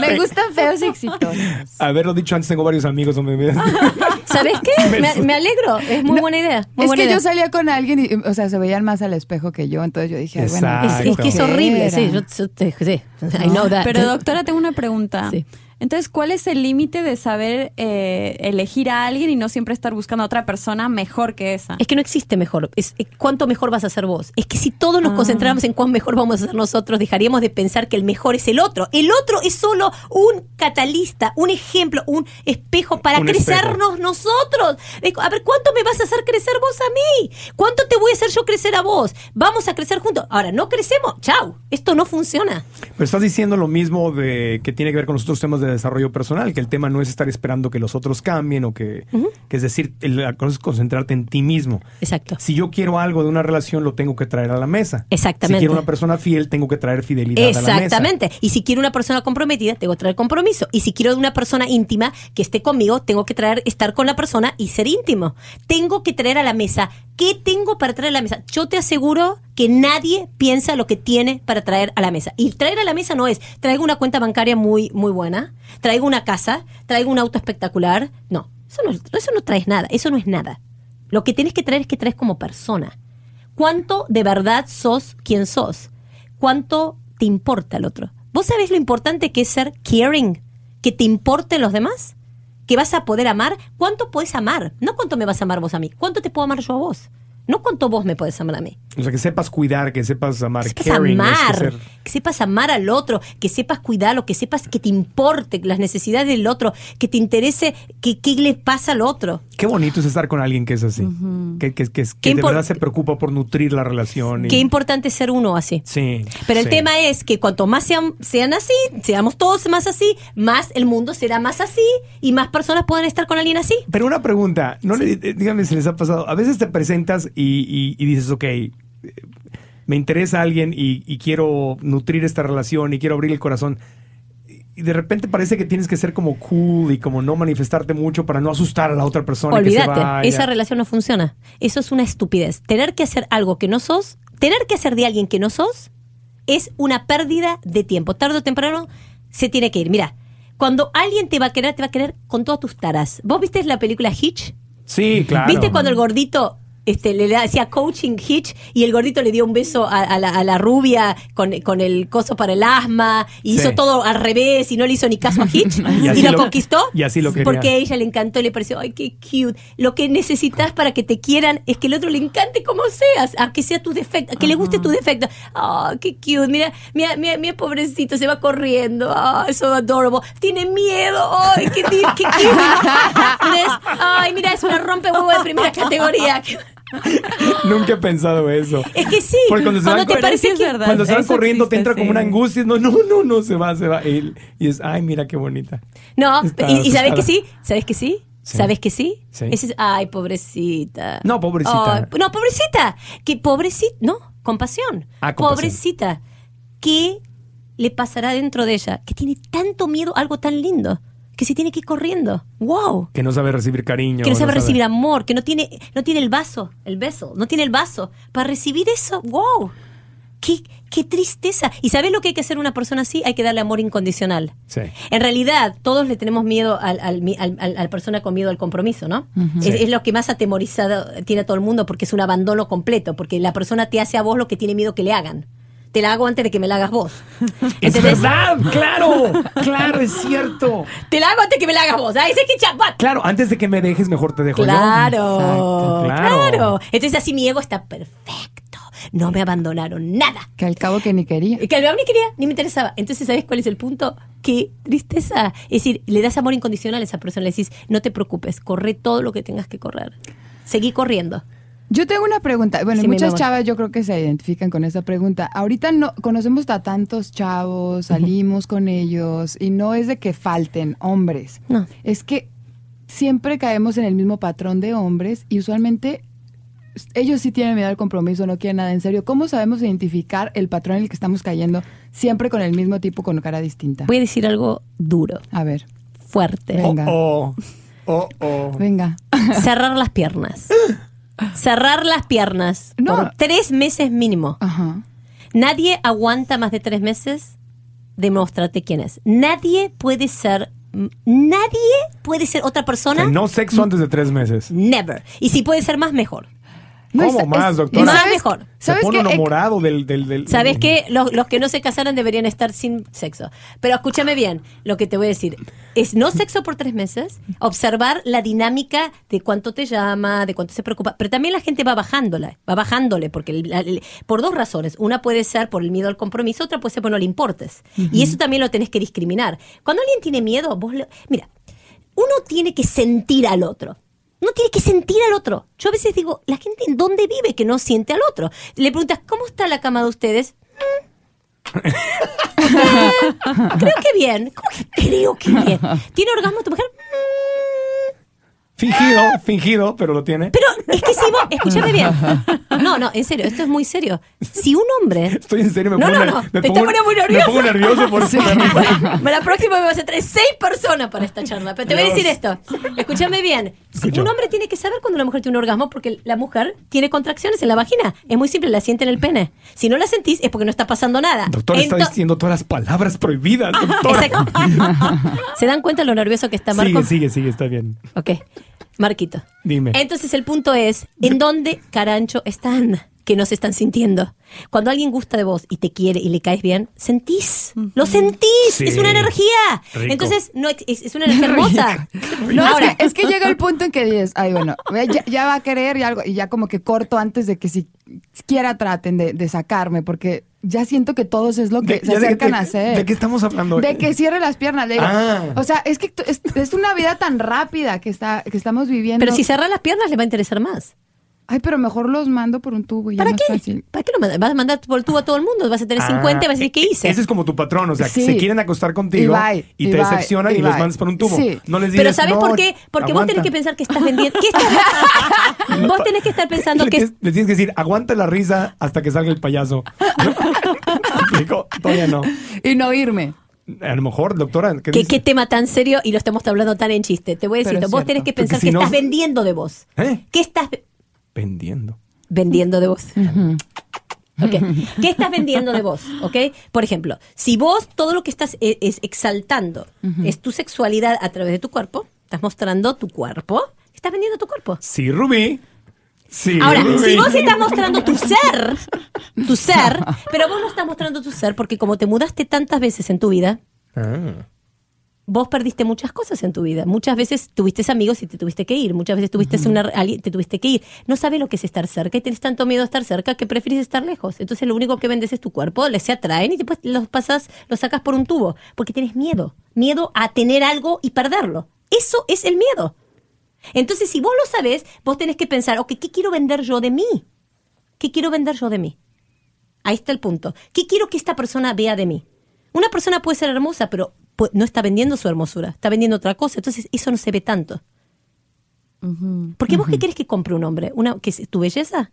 Me gustan feos y (laughs) exitosos. Haberlo dicho antes, tengo varios amigos. (laughs) ¿Sabes qué? Me, me alegro. Es muy buena idea. Muy es buena que idea. yo salía con alguien y, o sea, se veían más al espejo que yo, entonces yo dije, ay, bueno, Exacto. Es, es que es horrible, sí. Yo, yo te- sí. I know that. Pero doctora, tengo una pregunta. Sí. Entonces, ¿cuál es el límite de saber eh, elegir a alguien y no siempre estar buscando a otra persona mejor que esa? Es que no existe mejor. Es, es cuánto mejor vas a ser vos. Es que si todos nos Ah. concentráramos en cuán mejor vamos a ser nosotros, dejaríamos de pensar que el mejor es el otro. El otro es solo un catalista, un ejemplo, un espejo para Un crecernos nosotros. A ver, ¿cuánto me vas a hacer crecer vos a mí? ¿Cuánto te voy a hacer yo crecer a vos? Vamos a crecer juntos. Ahora, no crecemos. Chau. Esto no funciona. Pero estás diciendo lo mismo de que tiene que ver con los otros temas de desarrollo personal, que el tema no es estar esperando que los otros cambien o que, que es decir, el- la cosa es concentrarte en ti mismo. Exacto. Si yo quiero algo de una relación, lo tengo que traer a la mesa. Exactamente. Si quiero una persona fiel, tengo que traer fidelidad a la mesa. Exactamente. Y si quiero una persona comprometida, tengo que traer compromiso. Y si quiero una persona íntima que esté conmigo, tengo que traer, estar con la persona y ser íntimo. Tengo que traer a la mesa. ¿Qué tengo para traer a la mesa? Yo te aseguro que nadie piensa lo que tiene para traer a la mesa. Y traer a la mesa no es, traigo una cuenta bancaria muy, muy buena, traigo una casa, traigo un auto espectacular. No, eso no, eso no traes nada, eso no es nada. Lo que tienes que traer es que traes como persona. ¿Cuánto de verdad sos quien sos? ¿Cuánto te importa el otro? ¿Vos sabés lo importante que es ser caring? ¿Que te importen los demás? ¿Que vas a poder amar? ¿Cuánto podés amar? No cuánto me vas a amar vos a mí. ¿Cuánto te puedo amar yo a vos? No cuánto vos me podés amar a mí. O sea, que sepas cuidar, que sepas amar. Que sepas Caring es que amar, ser- que sepas amar al otro, que sepas cuidarlo, que sepas que te importe las necesidades del otro, que te interese que- qué le pasa al otro. Qué bonito es estar con alguien que es así. Que, que, que, que de verdad se preocupa por nutrir la relación. y- Qué importante ser uno así. Sí. Pero el sí. tema es que cuanto más sean, sean así, seamos todos más así, más el mundo será más así y más personas puedan estar con alguien así. Pero una pregunta, no le- eh, dígame si les ha pasado. A veces te presentas y, y- y dices, ok, me interesa alguien y, y quiero nutrir esta relación y quiero abrir el corazón. Y de repente parece que tienes que ser como cool y como no manifestarte mucho para no asustar a la otra persona. que se Olvídate, vaya. esa relación no funciona. Eso es una estupidez. Tener que hacer algo que no sos, tener que hacer de alguien que no sos, es una pérdida de tiempo. Tarde o temprano se tiene que ir. Mira, cuando alguien te va a querer, te va a querer con todas tus taras. ¿Vos viste la película Hitch? Sí, claro. ¿Viste cuando el gordito este, le hacía coaching Hitch y el gordito le dio un beso a, a la, a la rubia con, con el coso para el asma y Sí. hizo todo al revés y no le hizo ni caso a Hitch (laughs) Y y, lo, lo- conquistó? y así lo quería. Porque a ella le encantó y le pareció, ay, qué cute. Lo que necesitas para que te quieran es que el otro le encante como seas, a que sea tu defecto, a que le guste tu defecto. Ah, qué cute. Mira, mira, mira, mira, pobrecito, se va corriendo. Ah, eso adorable. Tiene miedo. Ay, qué, cute. (laughs) (laughs) Ay, mira, es una rompe huevo de primera categoría. (laughs) Nunca he pensado eso. Es que sí. Porque cuando se Cuando van te parece que verdad. Cuando se van corriendo te entra como una angustia. No, no, no, no, se va, se va. Y, y es, ay, mira qué bonita. No, Está y, y ¿sabes que sí? ¿Sabes que sí? Sí. ¿Sabes que sí? Sí. Es- ay, pobrecita. No, pobrecita. No, pobrecita. Que pobrecita. No, compasión. Ah, compasión. Pobrecita. ¿Qué le pasará dentro de ella? Que tiene tanto miedo a algo tan lindo. Que se tiene que ir corriendo. ¡Wow! Que no sabe recibir cariño. Que no sabe recibir amor, que no tiene, no tiene el vaso, el beso, no tiene el vaso. Para recibir eso, wow. Qué, qué tristeza. ¿Y sabes lo que hay que hacer una persona así? Hay que darle amor incondicional. Sí. En realidad, todos le tenemos miedo al, al, al- persona con miedo al compromiso, ¿no? es, Sí. es lo que más atemorizado tiene a todo el mundo porque es un abandono completo, porque la persona te hace a vos lo que tiene miedo que le hagan. Te la hago antes de que me la hagas vos. (laughs) Es ¿Entendés? verdad, claro, (laughs) claro, es cierto. Te la hago antes de que me la hagas vos. Ay, ese que. Claro, antes de que me dejes, mejor te dejo Claro, yo. Exacto, claro, Entonces así mi ego está perfecto. No me abandonaron nada. Que al cabo que ni quería. Que al ni quería, ni me interesaba. Entonces, ¿sabes cuál es el punto? Qué tristeza. Es decir, le das amor incondicional a esa persona. Le decís, no te preocupes, corre todo lo que tengas que correr. Seguí corriendo. Yo tengo una pregunta. Bueno, Sí, muchas chavas yo creo que se identifican con esa pregunta. Ahorita no conocemos a tantos chavos, salimos con ellos y no es de que falten hombres. No. Es que siempre caemos en el mismo patrón de hombres y usualmente ellos sí tienen miedo al compromiso, no quieren nada en serio. ¿Cómo sabemos identificar el patrón en el que estamos cayendo siempre con el mismo tipo con cara distinta? Voy a decir algo duro, A ver, fuerte. Venga. Oh, oh, oh, oh. venga. Cerrar las piernas. (laughs) Cerrar las piernas. No. Por tres meses mínimo. Ajá. Nadie aguanta más de tres meses. Demostrate quién es. Nadie puede ser. Nadie puede ser otra O persona. sea, no sexo antes de tres meses. Never. Y si puede ser más, mejor. No, ¿Cómo es- más, es- doctora? Más ¿sabes- mejor. Se ¿Sabes pone uno Eh, morado del... del, del ¿Sabes qué? Los, los que no se casaron deberían estar sin sexo. Pero escúchame bien lo que te voy a decir. Es no sexo por tres meses, observar la dinámica de cuánto te llama, de cuánto se preocupa. Pero también la gente va bajándola, va bajándole, porque el- el- por dos razones. Una puede ser por el miedo al compromiso, otra puede ser por no le importes. Y eso también lo tenés que discriminar. Cuando alguien tiene miedo, vos le- Mira, uno tiene que sentir al otro. Uno tiene que sentir al otro. Yo a veces digo, la gente en dónde vive que no siente al otro. Le preguntas, ¿cómo está la cama de ustedes? (laughs) (laughs) Creo que bien. ¿Cómo que creo que bien? ¿Tiene orgasmo tu mujer? "Mm". Fingido, fingido, pero lo tiene. Pero es que si vos, (laughs) escúchame bien. No, no, en serio, esto es muy serio. Si un hombre. Estoy en serio, me No, pongo, no, no, me te está pongo- muy Me nervioso. pongo nervioso por eso. (laughs) La próxima me vas a traer seis personas para esta charla. Pero te voy a decir esto. Escúchame bien. Escucho. un hombre tiene que saber cuando una mujer tiene un orgasmo porque la mujer tiene contracciones en la vagina. Es muy simple, la siente en el pene. Si no la sentís es porque no está pasando nada. Doctor está Ento- diciendo todas las palabras prohibidas, doctora. Exacto. (laughs) ¿Se dan cuenta lo nervioso que está Marco? Sigue, sigue, sigue, está bien. Ok. Marquito. Dime. Entonces el punto es, ¿en dónde carancho están? Que no se están sintiendo. Cuando alguien gusta de vos y te quiere y le caes bien, sentís. Lo sentís. Sí. Es una energía. Rico. Entonces, no es, es una energía (laughs) hermosa. No, Ahora, es, que, es que llega el punto en que dices, ay, bueno, ya, ya va a querer y algo, y ya como que corto antes de que siquiera traten de, de sacarme, porque ya siento que todos es lo que De- se acercan de- a hacer. ¿De qué estamos hablando? De que cierre las piernas, le digo. Ah. O sea, es que es, es una vida tan rápida que está que estamos viviendo. pero si cerras las piernas, le va a interesar más. Ay, pero mejor los mando por un tubo y ya ¿Para más qué? fácil. ¿Para qué lo mandas? Vas a mandar por el tubo a todo el mundo. Vas a tener 50 y vas a decir, ¿qué hice? Ah, Ese es como tu patrón, o sea, Sí. se quieren acostar contigo Y bye, y, y te bye, decepcionan y, y los mandas por un tubo. Sí. No les dices, Pero ¿sabes no, por qué? Porque vos tenés que pensar que estás vendiendo. ¿Qué estás- (laughs) vos tenés que estar pensando Le que tienes, le tienes que decir, aguanta la risa hasta que salga el payaso. (laughs) ¿Me explico? Todavía no. Y no irme. A lo mejor, doctora, ¿qué ¿Qué, dice? qué tema tan serio y lo estamos hablando tan en chiste. Te voy a decir, vos cierto. tenés que pensar si que no- estás vendiendo de vos. ¿Eh? ¿Qué estás Vendiendo. vendiendo de vos? Ok. ¿Qué estás vendiendo de vos? ¿Ok? Por ejemplo, si vos todo lo que estás e- es, exaltando es tu sexualidad a través de tu cuerpo, estás mostrando tu cuerpo, estás vendiendo tu cuerpo. Sí, Rubí. Sí, Ahora, Rubí. si vos estás mostrando tu (laughs) ser, tu ser, pero vos no estás mostrando tu ser porque como te mudaste tantas veces en tu vida, Ah. Vos perdiste muchas cosas en tu vida. Muchas veces tuviste amigos y te tuviste que ir. Muchas veces tuviste una, te tuviste que ir. No sabes lo que es estar cerca y tenés tanto miedo a estar cerca que preferís estar lejos. Entonces lo único que vendes es tu cuerpo, les se atraen y después los pasas, los sacas por un tubo. Porque tienes miedo. Miedo a tener algo y perderlo. Eso es el miedo. Entonces, si vos lo sabes, vos tenés que pensar, ok, ¿qué quiero vender yo de mí? ¿Qué quiero vender yo de mí? Ahí está el punto. ¿Qué quiero que esta persona vea de mí? Una persona puede ser hermosa, pero no está vendiendo su hermosura, está vendiendo otra cosa. Entonces, eso no se ve tanto. Porque vos qué querés que compre un hombre? ¿Una, que es ¿Tu belleza?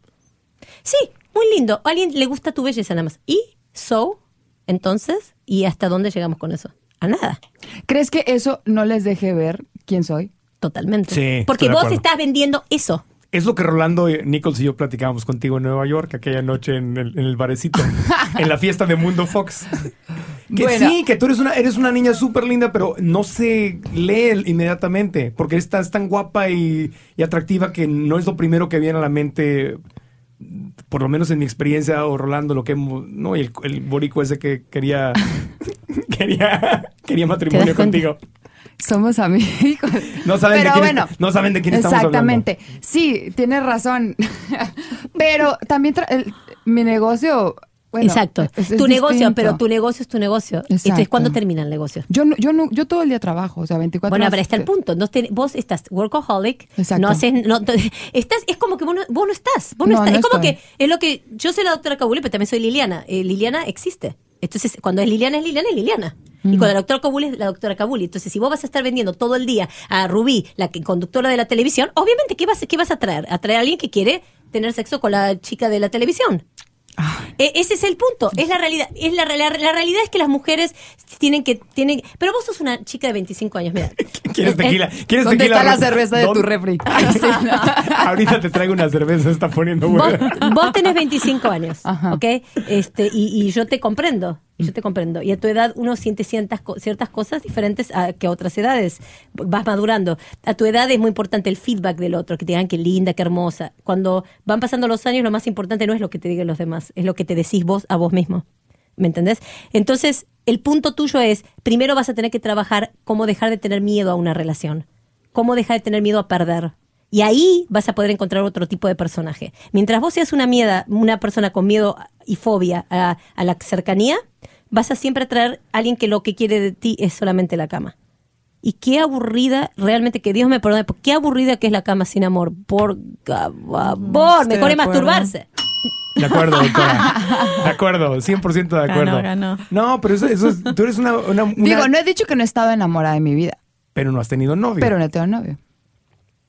Sí, muy lindo. A alguien le gusta tu belleza nada más. ¿Y? ¿So? Entonces, ¿y hasta dónde llegamos con eso? A nada. ¿Crees que eso no les deje ver quién soy? Totalmente. Sí, Porque vos estás vendiendo eso. Es lo que Rolando eh, Nichols y yo platicábamos contigo en Nueva York aquella noche en el, en el barecito, (laughs) en la fiesta de Mundo Fox. Que Bueno. sí, que tú eres una, eres una niña súper linda, pero no se lee inmediatamente, porque estás tan guapa y, y atractiva que no es lo primero que viene a la mente, por lo menos en mi experiencia, o Rolando, lo que hemos- no, y el, el borico ese que quería, (laughs) quería, quería matrimonio ¿Te das cuenta? Somos amigos. No saben, Pero de, quién, bueno, no saben de quién estamos hablando. Exactamente. Sí, tienes razón. (laughs) Pero también tra- el- mi negocio Bueno, Exacto. es- es tu negocio, pero tu negocio es tu negocio. Entonces. ¿cuándo termina el negocio? Yo no, yo no, yo todo el día trabajo, o sea, 24 Bueno, horas. pero está el punto. No te- vos estás workaholic, Exacto. no haces, no, (laughs) estás, es como que vos no, vos no estás, vos no, No, estás. no es como estoy. que es lo que yo soy la doctora Kabuli, pero también soy Liliana. Eh, Liliana existe. Entonces, cuando es Liliana es Liliana es Liliana. Y Mm. cuando la doctora Kabuli es la doctora Kabuli. Entonces, si vos vas a estar vendiendo todo el día a Rubí, la que- conductora de la televisión, obviamente, ¿qué vas, qué vas a traer? A traer a alguien que quiere tener sexo con la chica de la televisión. E- ese es el punto, es la realidad. Es la, la, la realidad es que las mujeres tienen que tienen, pero vos sos una chica de 25 años, mira. (laughs) ¿Quieres Eh, tequila? ¿Quieres ¿Dónde tequila? está la cerveza de tu ¿Dónde- refri? (laughs) (laughs) Ahorita te traigo una cerveza, se está poniendo Vos, buena. vos tenés 25 años, Ajá. ¿ok? Este, y, y yo te comprendo, y yo te comprendo. Y a tu edad uno siente ciertas, ciertas cosas diferentes a, que a otras edades. Vas madurando. A tu edad es muy importante el feedback del otro, que te digan qué linda, qué hermosa. Cuando van pasando los años, lo más importante no es lo que te digan los demás, es lo que te decís vos a vos mismo. ¿Me entendés? Entonces, el punto tuyo es, primero vas a tener que trabajar cómo dejar de tener miedo a una relación, cómo dejar de tener miedo a perder. Y ahí vas a poder encontrar otro tipo de personaje. Mientras vos seas una, mieda, una persona con miedo y fobia a, a la cercanía, vas a siempre traer a alguien que lo que quiere de ti es solamente la cama. Y qué aburrida, realmente, que Dios me perdone, qué aburrida que es la cama sin amor. Por favor, estoy mejor de es acuerdo. masturbarse. De acuerdo, doctora. (laughs) De acuerdo, 100% de acuerdo. ganó. No, pero eso, eso es, tú eres una, una- una- Digo, no he dicho que no he estado enamorada en mi vida, Pero no has tenido novio. pero no tengo novio.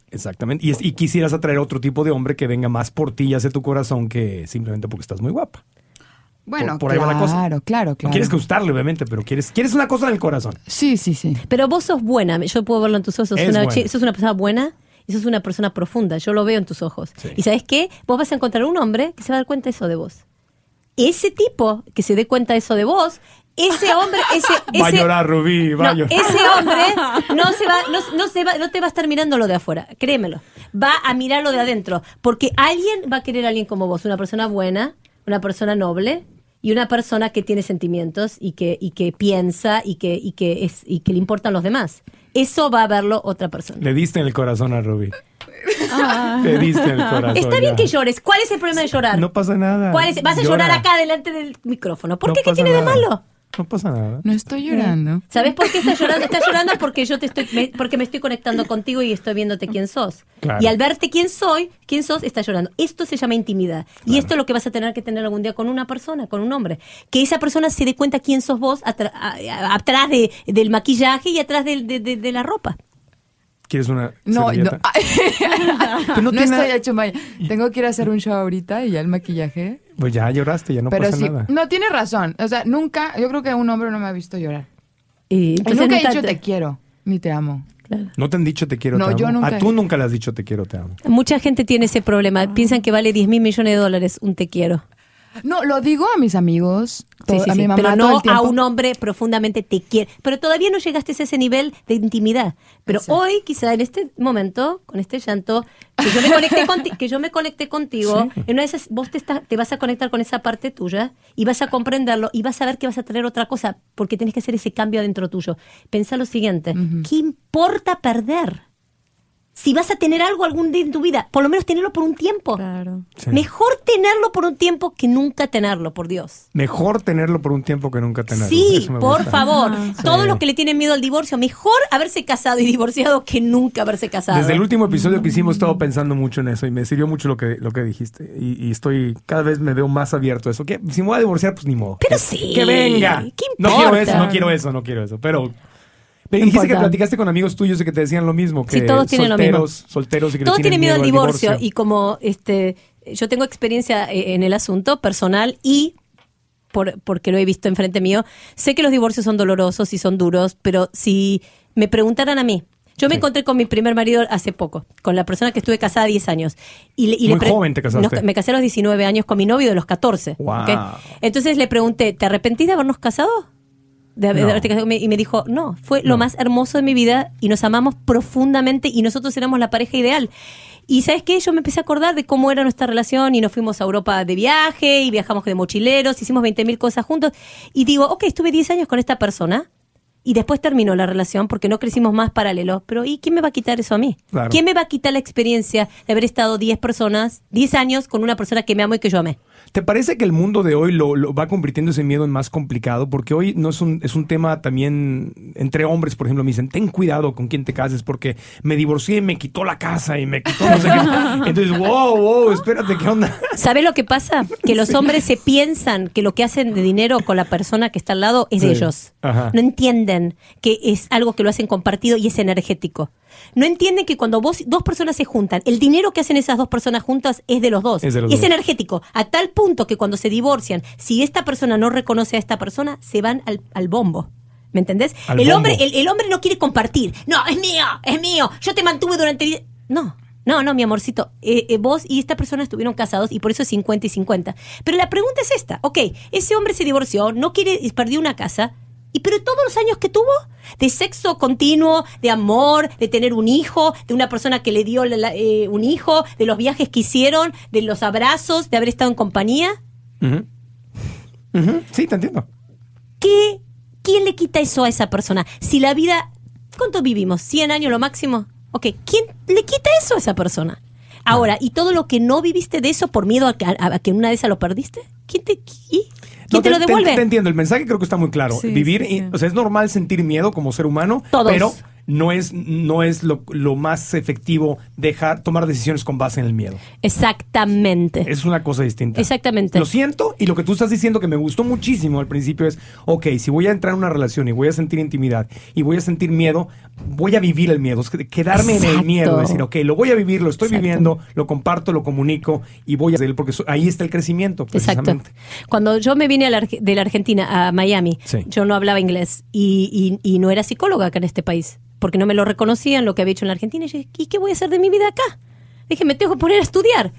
Exactamente. Y, es- y quisieras atraer otro tipo de hombre que venga más por ti y hace tu corazón que simplemente porque estás muy guapa. Bueno, por ahí va claro, la cosa. claro, claro. No quieres gustarle, obviamente, pero quieres, quieres una cosa en el corazón. Sí, sí, sí. Pero vos sos buena, yo puedo verlo en tus ojos, sos, Es una, buena. chi- sos una persona buena y sos una persona profunda, yo lo veo en tus ojos. Y sabes qué, vos vas a encontrar un hombre que se va a dar cuenta de eso de vos. Ese tipo que se dé cuenta de eso de vos, ese hombre, (laughs) ese, Va a ese- llorar, Rubí, va a no, llorar. ese hombre (laughs) no se va, no, no se va, no te va a estar mirando lo de afuera, créemelo. Va a mirar lo de adentro, porque alguien va a querer a alguien como vos, una persona buena, una persona noble y una persona que tiene sentimientos y que, y que piensa y que, y que es, y que le importan los demás. Eso va a verlo otra persona. Le diste en el corazón a Rubí. Le diste en el corazón. Está bien ya. que llores. ¿Cuál es el problema de llorar? No pasa nada. ¿Cuál es- Vas a Llora. llorar acá delante del micrófono. ¿Por No qué? ¿Qué tiene de malo? No pasa nada. No estoy llorando. ¿Sabes por qué estás llorando? Estás llorando porque yo te estoy, me- porque me estoy conectando contigo y estoy viéndote quién sos. Claro. Y al verte quién soy, quién sos, estás llorando. Esto se llama intimidad. Y esto es lo que vas a tener que tener algún día con una persona, con un hombre. Que esa persona se dé cuenta quién sos vos atra- a- a- atrás de, del maquillaje y atrás de- de la ropa. ¿Quieres una No, no, servilleta? (laughs) no, estoy nada- hecho Maya. Tengo que ir a hacer un show ahorita y ya el maquillaje. Pues ya lloraste, ya no pero pasa sí, nada. no tiene razón. O sea, nunca, yo creo que un hombre no me ha visto llorar. Y Y entonces nunca he dicho te- quiero, ni te amo. No te han dicho te quiero, No, te amo. yo nunca Ah, tú nunca le has dicho te quiero, te amo. Mucha gente tiene ese problema. Piensan que vale 10 mil millones de dólares un te quiero. No, lo digo a mis amigos, to- Sí, sí, a sí, mi mamá pero todo no el a un hombre profundamente te quiere. Pero todavía no llegaste a ese nivel de intimidad. Pero hoy, quizá en este momento, con este llanto, que yo me conecté, conti- que yo me conecté contigo, en una de esas, vos te, está- te vas a conectar con esa parte tuya y vas a comprenderlo y vas a ver que vas a traer otra cosa, porque tienes que hacer ese cambio adentro tuyo. Pensa lo siguiente, ¿qué importa perder? Si vas a tener algo algún día en tu vida, por lo menos tenerlo por un tiempo. Claro. Sí. Mejor tenerlo por un tiempo que nunca tenerlo, por Dios. Mejor tenerlo por un tiempo que nunca tenerlo. Sí, por gusta. favor. Sí. Todos los que le tienen miedo al divorcio, mejor haberse casado y divorciado que nunca haberse casado. Desde el último episodio que hicimos, he estado pensando mucho en eso y me sirvió mucho lo que, lo que dijiste. Y, y estoy, cada vez me veo más abierto a eso. Que si me voy a divorciar, pues ni modo. Pero Que- sí, Que venga. ¿qué no quiero eso, no quiero eso, no quiero eso. Pero. Pero dijiste que platicaste con amigos tuyos y que te decían lo mismo. Que Sí, todos tienen lo solteros, mismo. Solteros y que le Todos tienen miedo al divorcio, divorcio. y como este yo tengo experiencia eh, en el asunto personal y por, porque lo he visto enfrente mío, sé que los divorcios son dolorosos y son duros, pero si me preguntaran a mí, yo me Sí. encontré con mi primer marido hace poco, con la persona que estuve casada 10 años. Y, le- y Muy joven te casaste. Nos- me casé a los 19 años con mi novio de los 14. Wow. Entonces le pregunté, ¿te arrepentís de habernos casado? De No. de casado? Y me dijo, no, fue lo más hermoso de mi vida y nos amamos profundamente y nosotros éramos la pareja ideal. Y sabes qué, yo me empecé a acordar de cómo era nuestra relación y nos fuimos a Europa de viaje y viajamos de mochileros, hicimos 20 mil cosas juntos. Y digo, ok, estuve 10 años con esta persona y después terminó la relación porque no crecimos más paralelos. Pero ¿y quién me va a quitar eso a mí? Claro. ¿Quién me va a quitar la experiencia de haber estado 10 personas, 10 años con una persona que me amo y que yo amé? ¿Te parece que el mundo de hoy lo, lo va convirtiendo ese miedo en más complicado? Porque hoy no es un, es un tema también entre hombres, por ejemplo, me dicen, ten cuidado con quién te cases porque me divorcié y me quitó la casa y me quitó no sé qué. (laughs) Entonces, wow, wow, espérate, ¿qué onda? ¿Sabe lo que pasa? Que los (laughs) hombres se piensan que lo que hacen de dinero con la persona que está al lado es de Sí. ellos. Ajá. No entienden que es algo que lo hacen compartido y es energético. No entienden que cuando vos, dos personas se juntan, el dinero que hacen esas dos personas juntas es de los dos. Es de los y es dos. energético. A tal punto que cuando se divorcian, si esta persona no reconoce a esta persona, se van al, al bombo. ¿Me entendés? Al el hombre, el, el hombre no quiere compartir. No, es mío, es mío. Yo te mantuve durante. die-". No. No, no, mi amorcito. Eh, eh, vos y esta persona estuvieron casados y por eso es 50 y 50. Pero la pregunta es esta. Ok, ese hombre se divorció, no quiere, perdió una casa. ¿Y pero todos los años que tuvo? De sexo continuo, de amor, de tener un hijo, de una persona que le dio la- la- eh, un hijo, de los viajes que hicieron, de los abrazos, de haber estado en compañía. Sí, te entiendo. ¿Qué, ¿Quién le quita eso a esa persona? Si la vida, ¿cuánto vivimos? ¿100 años lo máximo? Ok, ¿quién le quita eso a esa persona? Ahora, ¿y todo lo que no viviste de eso por miedo a que, a- a que una de esas lo perdiste? ¿Quién te, y- ¿quién No, te lo devuelve? Te, entiendo, el mensaje creo que está muy claro. Sí, Vivir, sí, o sea, es normal sentir miedo como ser humano, Todos. pero no es, no es lo, lo más efectivo dejar tomar decisiones con base en el miedo. Exactamente. Es una cosa distinta. Exactamente. Lo siento y lo que tú estás diciendo que me gustó muchísimo al principio es, ok, si voy a entrar en una relación y voy a sentir intimidad y voy a sentir miedo, voy a vivir el miedo, es que- quedarme en el Exacto. miedo, decir, ok, lo voy a vivir, lo estoy Exacto. viviendo, lo comparto, lo comunico y voy a hacer, porque ahí está el crecimiento, Exacto. precisamente. Cuando yo me vine de la Argentina a Miami, Sí. yo no hablaba inglés y, y- y no era psicóloga acá en este país, porque no me lo reconocían lo que había hecho en la Argentina. Y yo dije, ¿y qué voy a hacer de mi vida acá? Dije, me tengo que poner a estudiar.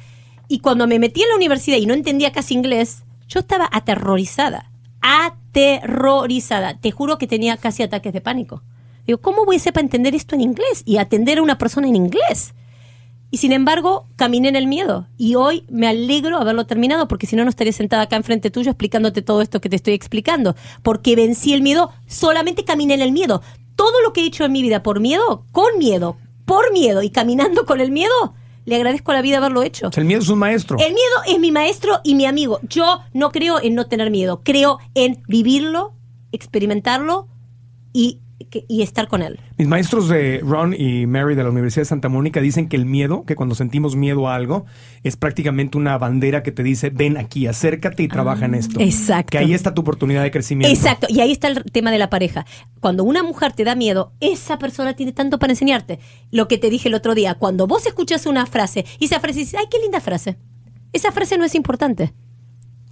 Y cuando me metí en la universidad y no entendía casi inglés, yo estaba aterrorizada. Aterrorizada. Te juro que tenía casi ataques de pánico. Digo, ¿cómo voy a ser para entender esto en inglés y atender a una persona en inglés? Y sin embargo, caminé en el miedo. Y hoy me alegro haberlo terminado, porque si no, no estaría sentada acá enfrente tuyo explicándote todo esto que te estoy explicando. Porque vencí el miedo, solamente caminé en el miedo. Todo lo que he hecho en mi vida por miedo, con miedo, por miedo y caminando con el miedo, le agradezco a la vida haberlo hecho. El miedo es un maestro. El miedo es mi maestro y mi amigo. Yo no creo en no tener miedo, creo en vivirlo, experimentarlo y, que- y estar con él. Mis maestros de Ron y Mary de la Universidad de Santa Mónica dicen que el miedo, que cuando sentimos miedo a algo, es prácticamente una bandera que te dice, ven aquí, acércate y trabaja en esto. exacto. Que ahí está tu oportunidad de crecimiento. Exacto, y ahí está el tema de la pareja. Cuando una mujer te da miedo, esa persona tiene tanto para enseñarte. Lo que te dije el otro día, cuando vos escuchas una frase y esa frase dices, ay, qué linda frase. Esa frase no es importante.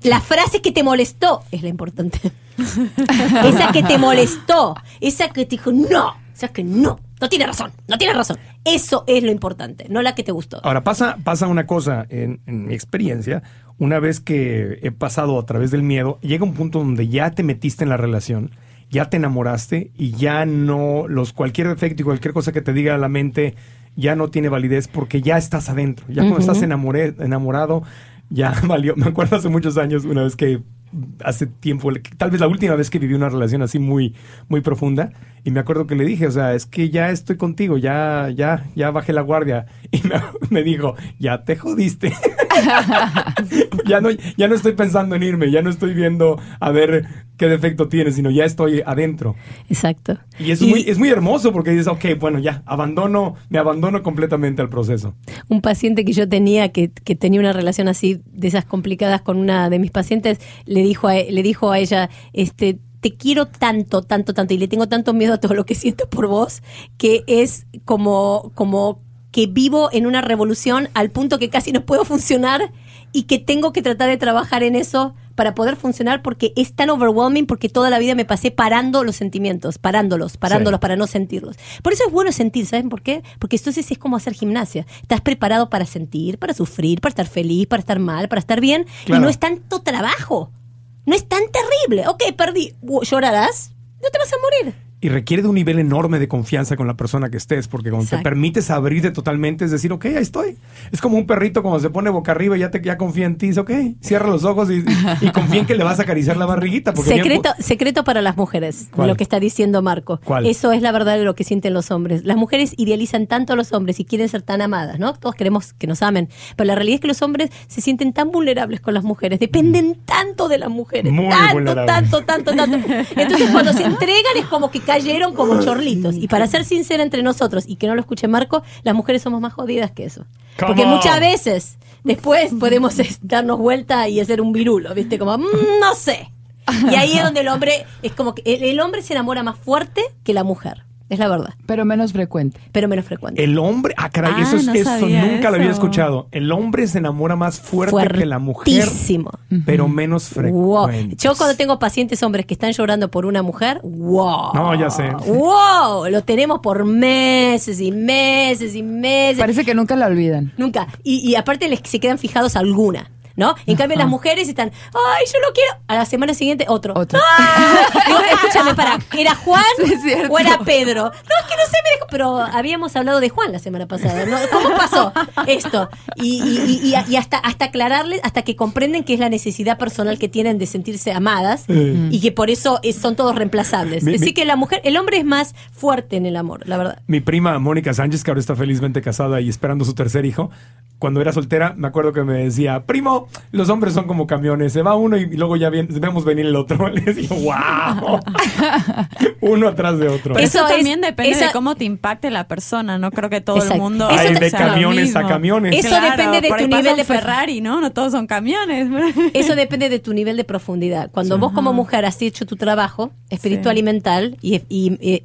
La frase que te molestó es la importante. (laughs) esa que te molestó, esa que te dijo, no, esa que no, no tiene razón, no tiene razón. Eso es lo importante, no la que te gustó. Ahora, pasa, pasa una cosa en, en mi experiencia. Una vez que he pasado a través del miedo, llega un punto donde ya te metiste en la relación, ya te enamoraste y ya no, los cualquier defecto y cualquier cosa que te diga la mente ya no tiene validez porque ya estás adentro. Ya cuando estás enamoré- enamorado, ya (laughs) valió. Me acuerdo hace muchos años, una vez que hace tiempo, tal vez la última vez que viví una relación así muy, muy profunda, y me acuerdo que le dije, o sea, es que ya estoy contigo, ya, ya, ya bajé la guardia. (laughs) Y me, dijo, ya te jodiste. (laughs) (laughs) ya no, ya no estoy pensando en irme, ya no estoy viendo a ver qué defecto tiene, sino ya estoy adentro. Exacto. Y es, muy, es muy hermoso porque dices, ok, bueno, ya, abandono, me abandono completamente al proceso. un paciente que yo tenía que, que tenía una relación así de esas complicadas con una de mis pacientes le dijo a, le dijo a ella este te quiero tanto tanto tanto y le tengo tanto miedo a todo lo que siento por vos que es como como que vivo en una revolución al punto que casi no puedo funcionar y que tengo que tratar de trabajar en eso para poder funcionar porque es tan overwhelming porque toda la vida me pasé parando los sentimientos, parándolos, parándolos Sí. para no sentirlos. Por eso es bueno sentir, ¿saben por qué? Porque entonces es como hacer gimnasia. Estás preparado para sentir, para sufrir, para estar feliz, para estar mal, para estar bien Claro. y no es tanto trabajo. No es tan terrible. Ok, perdí. ¿Llorarás? No te vas a morir. Y requiere de un nivel enorme de confianza con la persona que estés, porque cuando te Exacto. permites abrirte totalmente, es decir, ok, ahí estoy. Es como un perrito cuando se pone boca arriba y ya, te, ya confía en ti, dice, ok, cierra los ojos y, y (laughs) confía en que le vas a acariciar la barriguita. Porque bien Secreto, secreto para las mujeres, ¿Cuál? lo que está diciendo Marco. ¿Cuál? Eso es la verdad de lo que sienten los hombres. Las mujeres idealizan tanto a los hombres y quieren ser tan amadas, ¿no? Todos queremos que nos amen. Pero la realidad es que los hombres se sienten tan vulnerables con las mujeres, dependen tanto de las mujeres. Muy tanto, vulnerables. tanto, tanto, tanto. (laughs) Entonces cuando se entregan es como que cayeron como chorlitos. Y para ser sincera entre nosotros y que no lo escuche Marco, las mujeres somos más jodidas que eso. Come Porque on. muchas veces después podemos es, darnos vuelta y hacer un virulo, ¿viste? Como, "Mm, no sé. Y ahí es donde el hombre, es como que el, el hombre se enamora más fuerte que la mujer. Es la verdad, Pero menos frecuente. pero menos frecuente. El hombre, ah, caray, Ah, eso, es- no eso sabía nunca lo había escuchado. El hombre se enamora más fuerte que la mujer, pero menos Wow. frecuente. Yo cuando tengo pacientes hombres que están llorando por una mujer, wow. No, ya sé. Wow, lo tenemos por meses y meses y meses. Parece que nunca la olvidan. Nunca. Y, y aparte les se quedan fijados alguna. ¿No? En cambio, las mujeres están, ay, yo lo quiero. A la semana siguiente, otro. Otro. ¡Ah! (laughs) Digo, escúchame, para, ¿era Juan o era Pedro? No, es que no sé, me dejó. Pero habíamos hablado de Juan la semana pasada. ¿no? ¿Cómo pasó esto? Y, y- y- y hasta, hasta aclararles, hasta que comprenden que es la necesidad personal que tienen de sentirse amadas y que por eso es- son todos reemplazables. Mi- Así mi- que la mujer, el hombre es más fuerte en el amor, la verdad. Mi prima Mónica Sánchez, que ahora está felizmente casada y esperando su tercer hijo, cuando era soltera, me acuerdo que me decía, primo, los hombres son como camiones, se va uno y luego ya vemos venir el otro. (laughs) Le decía, wow, (laughs) uno atrás de otro. Pero Eso, Eso es- también depende esa- de cómo te impacte la persona. No creo que todo Exacto. el mundo. Te- de camiones a camiones. Eso Claro, depende de tu nivel de Ferrari, ¿no? No todos son camiones. (laughs) Eso depende de tu nivel de profundidad. Cuando vos como mujer has hecho tu trabajo espiritual Sí. y mental y, y,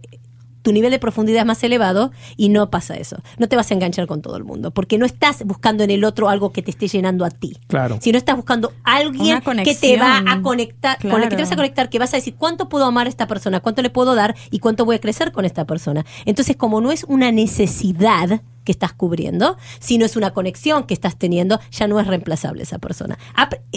tu nivel de profundidad es más elevado y no pasa eso. No te vas a enganchar con todo el mundo porque no estás buscando en el otro algo que te esté llenando a ti. Claro. Sino estás buscando alguien que te va a conectar, con el que te vas a conectar, que vas a decir cuánto puedo amar a esta persona, cuánto le puedo dar y cuánto voy a crecer con esta persona. Entonces, como no es una necesidad que estás cubriendo, sino es una conexión que estás teniendo, ya no es reemplazable esa persona.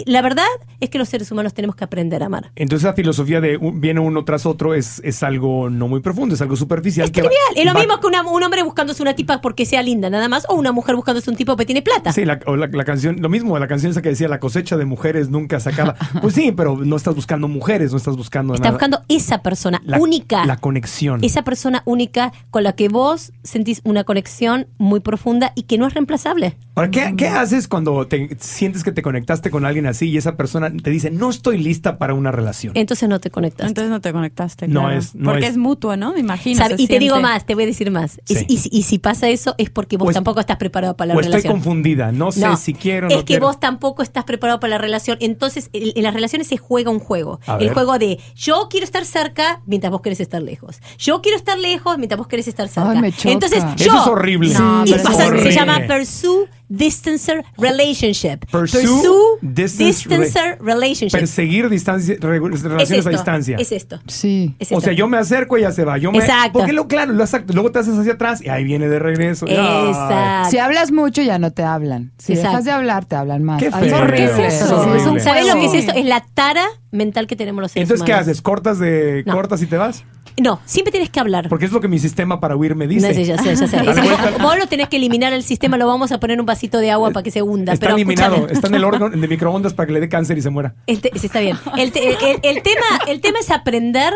La verdad es que los seres humanos tenemos que aprender a amar. Entonces la filosofía de un- viene uno tras otro es, es algo no muy profundo, es algo superficial. Es que va-. Es lo va- mismo que una- un hombre buscándose una tipa porque sea linda, nada más, o una mujer buscándose un tipo que tiene plata. Sí, la, o la- la canción, lo mismo, la canción esa que decía la cosecha de mujeres nunca se acaba. (laughs) Pues sí, pero no estás buscando mujeres, no estás buscando Estás nada. buscando esa persona la, única. La conexión. esa persona única con la que vos sentís una conexión muy profunda y que no es reemplazable. Ahora, ¿qué, qué haces cuando te sientes que te conectaste con alguien así y esa persona te dice no estoy lista para una relación? Entonces no te conectas. Entonces no te conectaste. No claro. es- no Porque es- es, mutuo, ¿no? Me imagino. Y te digo más, te voy a decir más. Y- Sí. Y, si- y si pasa eso es porque vos es- tampoco estás preparado para la o estoy relación. confundida, no sé si quiero o es no que quiero. vos tampoco estás preparado para la relación. Entonces, en, en las relaciones se juega un juego. A el ver. juego de yo quiero estar cerca mientras vos querés estar lejos. Yo quiero estar lejos mientras vos querés estar cerca. Ay, me choca. Entonces, Eso es horrible. No, y es horrible. se llama Pursue Distancer Relationship. Pursue Distance Distancer Relationship. Perseguir distancia, re- es relaciones esto, a distancia. Es esto. Sí. Es O esto. sea, yo me acerco y ella se va. Yo me, Exacto. Porque lo, claro, lo haces- luego te haces hacia atrás y ahí viene de regreso. Ay. Exacto. Si hablas mucho, ya no te hablan. Si Exacto. dejas de hablar, te hablan más. Qué Ay, horrible. ¿Qué es eso? Sí, es. ¿Sabes lo que es eso? Es la tara mental que tenemos los seres Entonces, ¿qué haces? ¿Cortas de No. cortas y te vas? No, siempre tienes que hablar. Porque es lo que mi sistema para huir me No dice. sé, ya sé, ya sé. (laughs) Vos lo tenés que eliminar el sistema, lo vamos a poner un vasito de agua para que se hunda. Está pero eliminado, está en el órgano de (laughs) microondas para que le dé cáncer y se muera. El te- sí, está bien. El, te- el- el- el tema, el tema es aprender,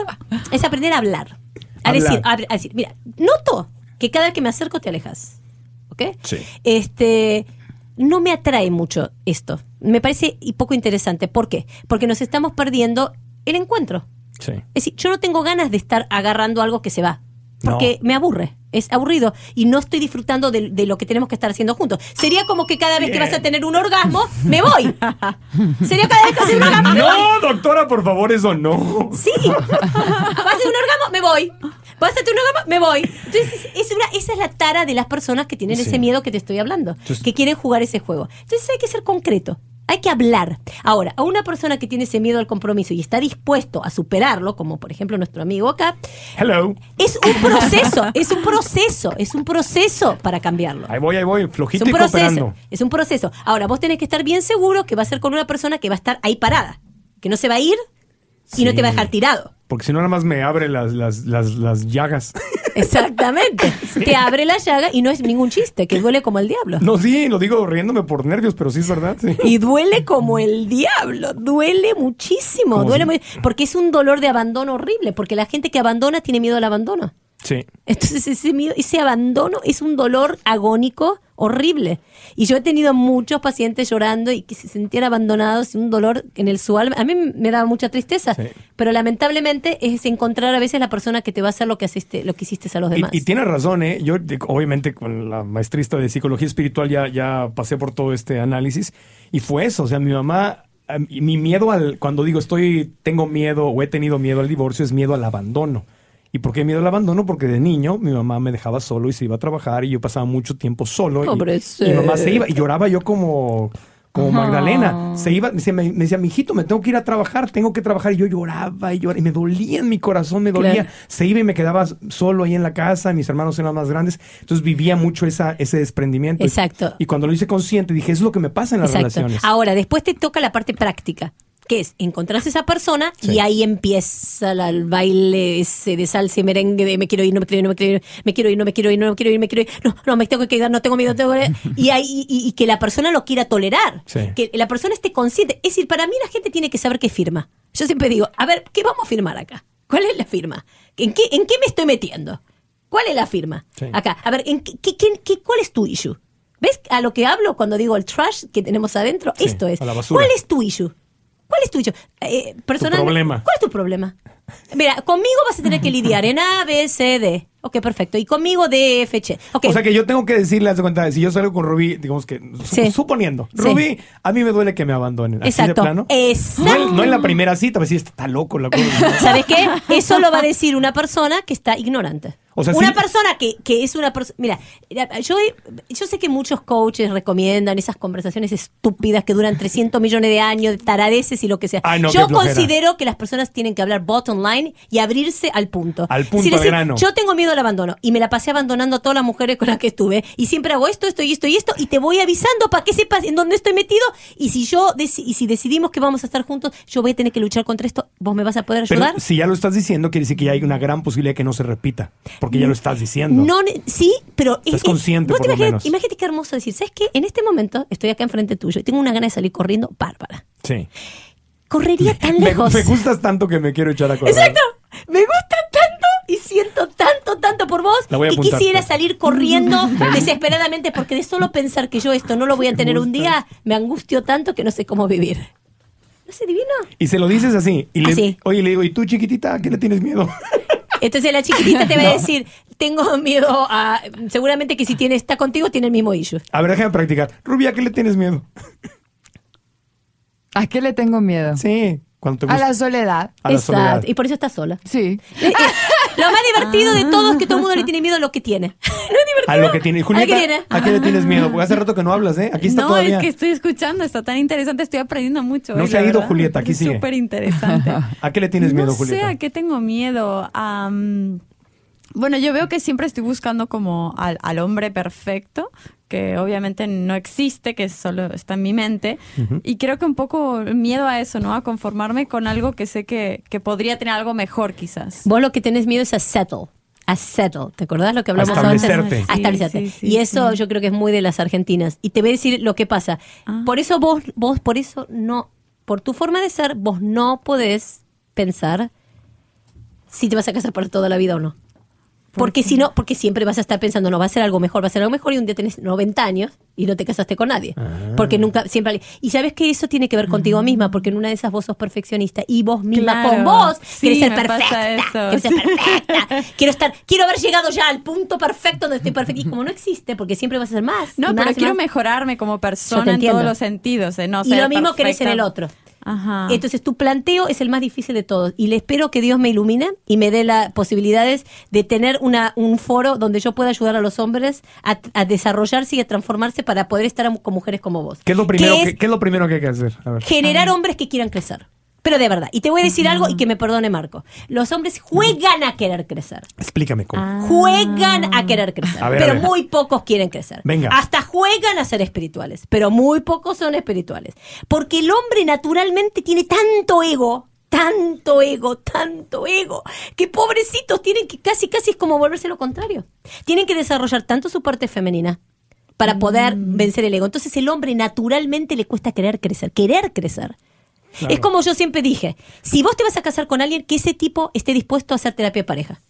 es aprender a hablar. A Hablar. decir, a, a decir, mira, noto que cada vez que me acerco te alejas. ¿Ok? Sí. Este, no me atrae mucho esto. Me parece y poco interesante. ¿Por qué? Porque nos estamos perdiendo el encuentro. Sí. Es decir, yo no tengo ganas de estar agarrando algo que se va. Porque No. me aburre. Es aburrido. Y no estoy disfrutando de, de lo que tenemos que estar haciendo juntos. Sería como que cada vez que vas a tener un orgasmo, me voy. (laughs) Sería cada vez que haces un orgasmo, me voy. No, doctora, por favor, eso no. Sí. (laughs) Vas a hacer un orgasmo, me voy. Vas a hacer un orgasmo, me voy. Entonces, es una, esa es la tara de las personas que tienen Sí. ese miedo que te estoy hablando. Entonces- que quieren jugar ese juego. Entonces hay que ser concreto. Hay que hablar. Ahora, a una persona que tiene ese miedo al compromiso y está dispuesto a superarlo, como por ejemplo nuestro amigo acá, Hello. es un proceso, es un proceso, es un proceso para cambiarlo. Ahí voy, ahí voy, Es flojito un y proceso. cooperando. Es un proceso. Ahora, vos tenés que estar bien seguro que va a ser con una persona que va a estar ahí parada, que no se va a ir y no te va a dejar tirado. Porque si no, nada más me abre las, las, las, las llagas. (laughs) Exactamente. Te abre la llaga y no es ningún chiste, que duele como el diablo. No, sí, lo digo riéndome por nervios, pero sí es verdad. Sí. Y duele como el diablo, duele muchísimo, duele si- muy- porque es un dolor de abandono horrible, porque la gente que abandona tiene miedo al abandono. Sí. Entonces ese miedo, ese abandono es un dolor agónico horrible. Y yo he tenido muchos pacientes llorando y que se sentían abandonados y un dolor en el su alma. A mí me daba mucha tristeza, Sí. pero lamentablemente es encontrar a veces la persona que te va a hacer lo que hiciste, lo que hiciste a los demás. y tienes razón, ¿eh? Yo, obviamente, con la maestrista de psicología espiritual ya, ya pasé por todo este análisis y fue eso. O sea, mi mamá, mi miedo al. Cuando digo estoy, tengo miedo o he tenido miedo al divorcio, es miedo al abandono. ¿Y por qué miedo al abandono? Porque de niño mi mamá me dejaba solo y se iba a trabajar y yo pasaba mucho tiempo solo. y- mi mamá se iba y lloraba yo como. Como Magdalena, se iba, me decía, me, me decía, mijito, me tengo que ir a trabajar, tengo que trabajar. Y yo lloraba y lloraba, y me dolía en mi corazón, me dolía. Claro. Se iba y me quedaba solo ahí en la casa, mis hermanos eran más grandes. Entonces vivía mucho esa, ese desprendimiento. Exacto. Y cuando lo hice consciente, dije, eso es lo que me pasa en las Exacto. relaciones. Ahora, después te toca la parte práctica, que es encontrarse esa persona Sí. y ahí empieza la- el baile ese de salsa y merengue de me quiero ir, no me quiero ir, no me quiero ir, me quiero ir, no me quiero ir, no me quiero ir, me quiero ir, no, no, me tengo que quedar, no tengo miedo, tengo que... Y, ahí, y, y que la persona lo quiera tolerar, Sí. que la persona esté consciente. Es decir, para mí la gente tiene que saber qué firma. Yo siempre digo, a ver, ¿qué vamos a firmar acá? ¿Cuál es la firma? ¿En qué, en qué me estoy metiendo? ¿Cuál es la firma? Sí. Acá, a ver, ¿en qué, qué- qué- ¿cuál es tu issue? ¿Ves a lo que hablo cuando digo el trash que tenemos adentro? Sí, Esto es. a. ¿Cuál es tu issue? ¿Cuál es tu? Eh, personal- problema. ¿Cuál es tu problema? Mira, conmigo vas a tener que (laughs) lidiar en A, B, C, D. Ok, perfecto. Y conmigo D, F, H. Ok. O sea que yo tengo que decirle, haz de cuenta, si yo salgo con Rubí, digamos que, Sí. suponiendo, Sí. Rubí, a mí me duele que me abandonen. Así Exacto. de plano. Exacto. No, en- no en la primera cita, pues sí, está loco la cosa. ¿Sabes qué? Eso lo va a decir una persona que está ignorante. O sea, una sí- persona que, que es una persona... Mira, yo, yo sé que muchos coaches recomiendan esas conversaciones estúpidas que duran 300 millones de años, de taradeces y lo que sea. Ay, no, yo considero que las personas tienen que hablar bottom line y abrirse al punto. Al punto, decir, al grano. Yo tengo miedo al abandono y me la pasé abandonando a todas las mujeres con las que estuve y siempre hago esto, esto y esto y esto y te voy avisando para que sepas en dónde estoy metido y si yo y si decidimos que vamos a estar juntos, yo voy a tener que luchar contra esto, vos me vas a poder Pero ayudar. si ya lo estás diciendo, quiere decir que ya hay una gran posibilidad de que no se repita. Porque ya lo estás diciendo. No, sí, pero Estás consciente, vos por te lo imaginas- menos. Imagínate qué hermoso decir, ¿sabes qué? En este momento estoy acá enfrente tuyo y tengo una gana de salir corriendo bárbara. Sí. Correría (laughs) tan Me, lejos. me gustas tanto que me quiero echar a correr. Exacto. Me gusta tanto y siento tanto, tanto por vos La voy a que apuntar. quisiera salir corriendo (laughs) desesperadamente porque de solo pensar que yo esto no lo voy a tener un día, me angustio tanto que no sé cómo vivir. ¿No sé divino? Y se lo dices así. Y le, Así. Oye, le digo, ¿y tú, chiquitita, a qué le tienes miedo? (laughs) Entonces la chiquitita te va a decir, tengo miedo a... Seguramente que si tiene, está contigo tiene el mismo issue. A ver, déjame practicar. Rubia, ¿a qué le tienes miedo? ¿A qué le tengo miedo? Sí, cuando te A la soledad. A la soledad. Y por eso estás sola. Sí. Lo más divertido de todo es que todo el mundo le tiene miedo a lo que tiene. (laughs) ¿No es divertido? A lo que tiene. Julieta, ¿A qué tiene? ¿a qué le tienes miedo? Porque hace rato que no hablas, ¿eh? Aquí está no, todavía. es que estoy escuchando, está tan interesante, estoy aprendiendo mucho. No hoy, se ha ido, verdad. Julieta, aquí Es sigue. súper interesante. (laughs) ¿A qué le tienes miedo, no Julieta? sé a qué tengo miedo. Am, bueno, yo veo que siempre estoy buscando como al, al hombre perfecto, que obviamente no existe, que solo está en mi mente. Y creo que un poco miedo a eso, ¿no? A conformarme con algo que sé que, que podría tener algo mejor quizás. Vos lo que tenés miedo es a settle. A settle. ¿Te acordás lo que hablamos antes? A Sí, establecerte. sí, sí, y eso sí. yo creo que es muy de las argentinas. Y te voy a decir lo que pasa. Ah. Por eso vos, vos, por eso no, por tu forma de ser, vos no podés pensar si te vas a casar para toda la vida o no. Porque si no, porque siempre vas a estar pensando, no, va a ser algo mejor, va a ser algo mejor y un día tenés 90 años y no te casaste con nadie. Ah. Porque nunca, siempre... Y sabes que eso tiene que ver contigo misma, porque en una de esas vos sos perfeccionista y vos misma Claro. con vos Sí, querés ser perfecta. querés ser perfecta. (laughs) Quiero estar, quiero haber llegado ya al punto perfecto donde estoy perfecta. Y como no existe, porque siempre vas a ser más. No, y más, pero y quiero más. mejorarme como persona en todos los sentidos. de no y lo mismo querés en perfecta. el otro. Ajá. Entonces tu planteo es el más difícil de todos y le espero que Dios me ilumine y me dé las posibilidades de tener una, un foro donde yo pueda ayudar a los hombres a, a desarrollarse y a transformarse para poder estar con mujeres como vos. ¿Qué es lo primero Que qué es lo primero que hay que hacer? A ver. generar hombres que quieran crecer. Pero de verdad, y te voy a decir algo y que me perdone Marco. Los hombres juegan a querer crecer. Explícame cómo. Ah. Juegan a querer crecer, A ver, pero muy pocos quieren crecer. Venga. Hasta juegan a ser espirituales, pero muy pocos son espirituales. Porque el hombre naturalmente tiene tanto ego tanto ego, tanto ego, que pobrecitos tienen que casi, casi es como volverse lo contrario. Tienen que desarrollar tanto su parte femenina para poder Mm. vencer el ego. Entonces el hombre naturalmente le cuesta querer crecer, querer crecer. Claro. Es como yo siempre dije, si vos te vas a casar con alguien, que ese tipo esté dispuesto a hacer terapia de pareja.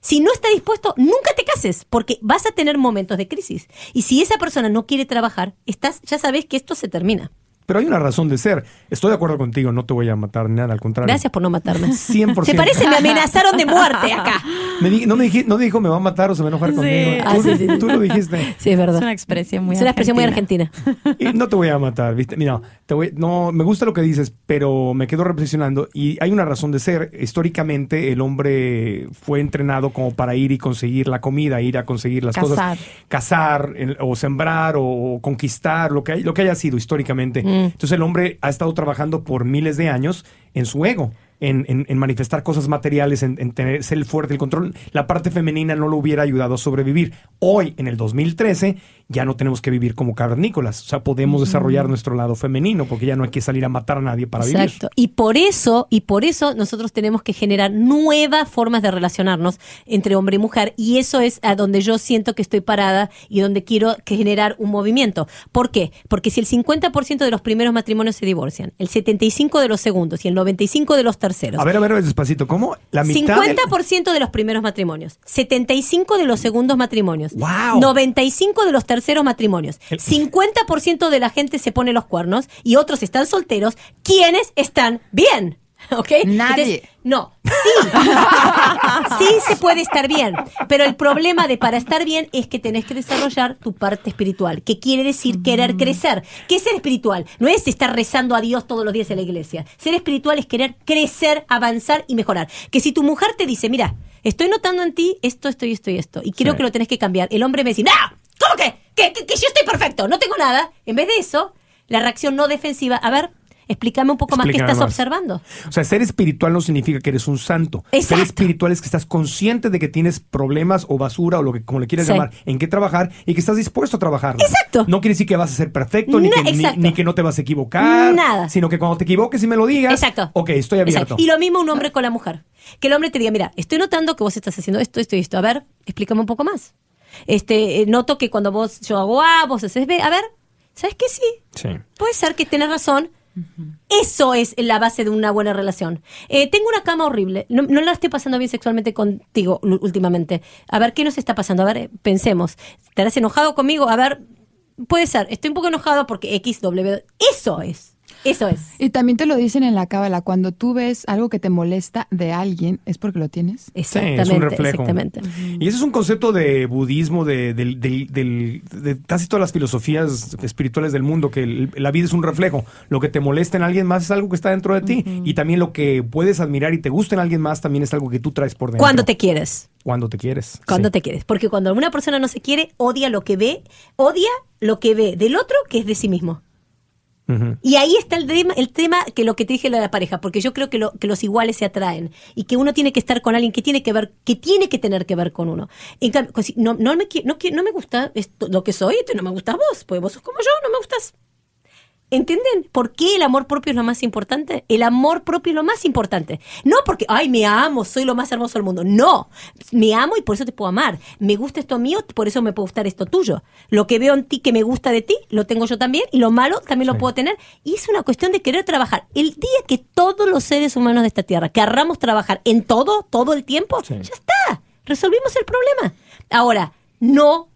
Si no está dispuesto, nunca te cases, porque vas a tener momentos de crisis. Y si esa persona no quiere trabajar, estás, ya sabes que esto se termina. Pero hay una razón de ser. Estoy de acuerdo contigo, no te voy a matar ni nada, al contrario. Gracias por no matarme. 100%. ¿Te parece? Me amenazaron de muerte acá. Me di- no me dije, no dijo me va a matar o se va a enojar conmigo. Ah, Tú, sí, sí, sí. tú lo dijiste. Sí, es verdad. Es una expresión muy Es una expresión muy argentina. Y no te voy a matar, ¿viste? Mira, te voy- no, me gusta lo que dices, pero me quedo reflexionando y hay una razón de ser. Históricamente el hombre fue entrenado como para ir y conseguir la comida, ir a conseguir las cosas, Cazar. o sembrar o, o conquistar, lo que, hay- lo que haya sido históricamente. Mm. Entonces el hombre ha estado trabajando por miles de años en su ego. En, en- en manifestar cosas materiales, en, en tener, ser fuerte, el control. La parte femenina no lo hubiera ayudado a sobrevivir. Hoy, en el 2013, ya no tenemos que vivir como cavernícolas. O sea, podemos desarrollar nuestro lado femenino porque ya no hay que salir a matar a nadie para Exacto. Y por eso, y por eso nosotros tenemos que generar nuevas formas de relacionarnos entre hombre y mujer. Y eso es a donde yo siento que estoy parada y donde quiero generar un movimiento. ¿Por qué? Porque si el 50% de los primeros matrimonios se divorcian, el 75% de los segundos y el 95% de los terceros. vivir. A ver, a ver, despacito. ¿Cómo? La mitad. del- 50% de los primeros matrimonios, 75% de los segundos matrimonios, ¡Wow! 95% de los terceros matrimonios, 50% de la gente se pone los cuernos y otros están solteros. ¿Quiénes están bien? (laughs) ¿Ok? Nadie. Entonces, no, sí. (laughs) sí se puede estar bien, pero el problema de para estar bien es que tenés que desarrollar tu parte espiritual, que quiere decir querer crecer. ¿Qué es ser espiritual? No es estar rezando a Dios todos los días en la iglesia. Ser espiritual es querer crecer, avanzar y mejorar. Que si tu mujer te dice, mira, estoy notando en ti esto, esto y esto y esto, y creo Sí. que lo tenés que cambiar, el hombre me dice, ¡No! ¿Cómo que? Que, que- que yo estoy perfecto, no tengo nada. En vez de eso, la reacción no defensiva, a ver, explícame un poco más qué estás más. observando. O sea, ser espiritual no significa que eres un santo. Ser espiritual es que estás consciente de que tienes problemas o basura o lo que como le quieras Sí. llamar, en qué trabajar y que estás dispuesto a trabajar. Exacto. No quiere decir que vas a ser perfecto ni, que, ni- que no te vas a equivocar. Nada. Sino que cuando te equivoques y me lo digas. Exacto. Ok, estoy abierto. Exacto. Y lo mismo un hombre con la mujer. Que el hombre te diga, mira, estoy notando que vos estás haciendo esto, esto y esto. A ver, explícame un poco más. Este, eh, noto que cuando vos, yo hago A, vos haces B. A ver, ¿sabes qué? Sí. Sí. Puede ser que tenés razón. Eso es la base de una buena relación. Eh, tengo una cama horrible. No, no la estoy pasando bien sexualmente contigo últimamente. A ver, ¿qué nos está pasando? A ver, pensemos. ¿Estarás enojado conmigo? A ver, puede ser. Estoy un poco enojado porque X, W. Eso es. Eso es. Y también te lo dicen en la cábala, cuando tú ves algo que te molesta de alguien, es porque lo tienes. Sí, Exactamente. es un reflejo. Exactamente. Y ese es un concepto de budismo, de, del- del- del- de casi todas las filosofías espirituales del mundo, que el- la vida es un reflejo. Lo que te molesta en alguien más es algo que está dentro de ti. Y también lo que puedes admirar y te gusta en alguien más también es algo que tú traes por dentro. Cuando te quieres. Cuando te quieres. Cuando sí. te quieres. Porque cuando una persona no se quiere, odia lo que ve, odia lo que ve del otro que es de sí mismo. Y ahí está el tema, el tema que lo que te dije lo de la pareja, porque yo creo que, lo, que los iguales se atraen y que uno tiene que estar con alguien que tiene que ver, que tiene que tener que ver con uno. En cambio, pues, no, no me no, no me gusta esto, lo que soy, tú no me gustas vos, pues vos sos como yo, no me gustas. ¿Entienden por qué el amor propio es lo más importante? El amor propio es lo más importante. No porque, ay, me amo, soy lo más hermoso del mundo. No, me amo y por eso te puedo amar. Me gusta esto mío, por eso me puede gustar esto tuyo. Lo que veo en ti que me gusta de ti, lo tengo yo también y lo malo también lo puedo tener. Y es una cuestión de querer trabajar. El día que todos los seres humanos de esta tierra querramos trabajar en todo, todo el tiempo, Sí. ya está. Resolvimos el problema. Ahora, no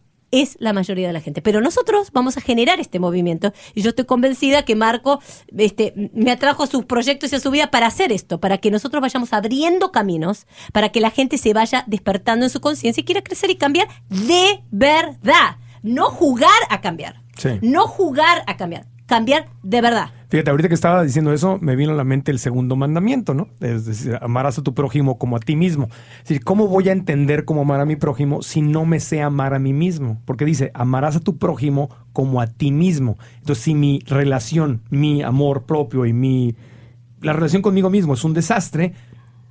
es la mayoría de la gente. Pero nosotros vamos a generar este movimiento y yo estoy convencida que Marco este, me atrajo a sus proyectos y a su vida para hacer esto, para que nosotros vayamos abriendo caminos, para que la gente se vaya despertando en su conciencia y quiera crecer y cambiar de verdad. No jugar a cambiar. Sí. No jugar a cambiar. Cambiar de verdad. Fíjate, ahorita que estaba diciendo eso, me vino a la mente el segundo mandamiento, ¿no? Es decir, amarás a tu prójimo como a ti mismo. Es decir, ¿cómo voy a entender cómo amar a mi prójimo si no me sé amar a mí mismo? Porque dice, amarás a tu prójimo como a ti mismo. Entonces, si mi relación, mi amor propio y mi... La relación conmigo mismo es un desastre,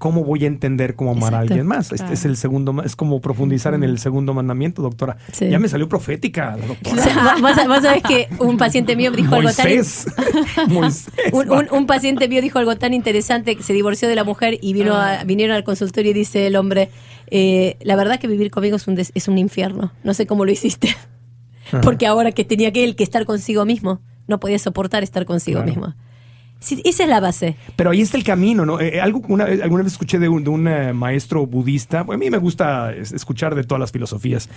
¿cómo voy a entender cómo amar a alguien más? Este es el segundo, es como profundizar en el segundo mandamiento, doctora. Sí. Ya me salió profética, doctora. sea, (laughs) vos, vos sabés que un paciente mío dijo algo tan... Moisés. (laughs) Un, un- un paciente mío dijo algo tan interesante que se divorció de la mujer y vino a- vinieron al consultorio y dice el hombre, eh, la verdad que vivir conmigo es un, des- es un infierno. No sé cómo lo hiciste. Porque ahora que tenía que él que estar consigo mismo, no podía soportar estar consigo Claro. mismo. Sí, esa es la base. Pero ahí está el camino, ¿no? Eh, algo una vez- alguna vez escuché de un, de un, eh, maestro budista. A mí me gusta es- escuchar de todas las filosofías.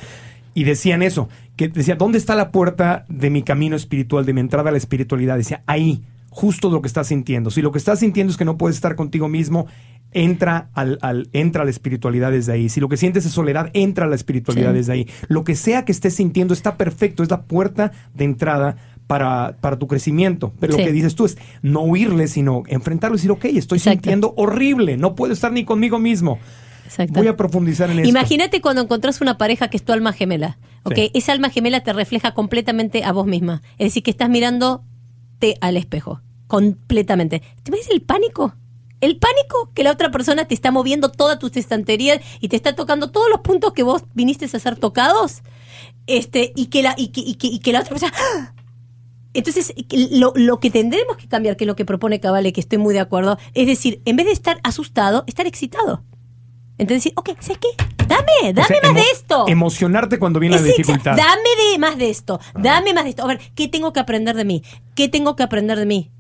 Y decían eso, que decía, ¿dónde está la puerta de mi camino espiritual, de mi entrada a la espiritualidad? Decía, ahí, justo lo que estás sintiendo. Si lo que estás sintiendo es que no puedes estar contigo mismo, entra, al, al- entra a la espiritualidad desde ahí. Si lo que sientes es soledad, entra a la espiritualidad Sí. desde ahí. Lo que sea que estés sintiendo está perfecto, es la puerta de entrada para, para tu crecimiento. Pero Sí. lo que dices tú es no huirle, sino enfrentarlo y decir, ok, estoy Exacto. sintiendo horrible, no puedo estar ni conmigo mismo. Exacto. Voy a profundizar en esto. Imagínate cuando encontrás una pareja que es tu alma gemela. ¿ok? Sí. Esa alma gemela te refleja completamente a vos misma. Es decir, que estás mirándote al espejo. Completamente. ¿Te ves el pánico? El pánico que la otra persona te está moviendo todas tus estanterías y te está tocando todos los puntos que vos viniste a ser tocados. Este, y que la, y que, y que, y que la otra persona. ¡Ah! Entonces, lo, lo que tendremos que cambiar, que es lo que propone Cabale, que estoy muy de acuerdo, es decir, en vez de estar asustado, estar excitado. Entonces, decir, ok, ¿sabes qué? Dame, O dame sea, más de esto. Emocionarte cuando viene la Es exa- dificultad. Dame de más de esto, dame más de esto. A ver, ¿qué tengo que aprender de mí? ¿Qué tengo que aprender de mí?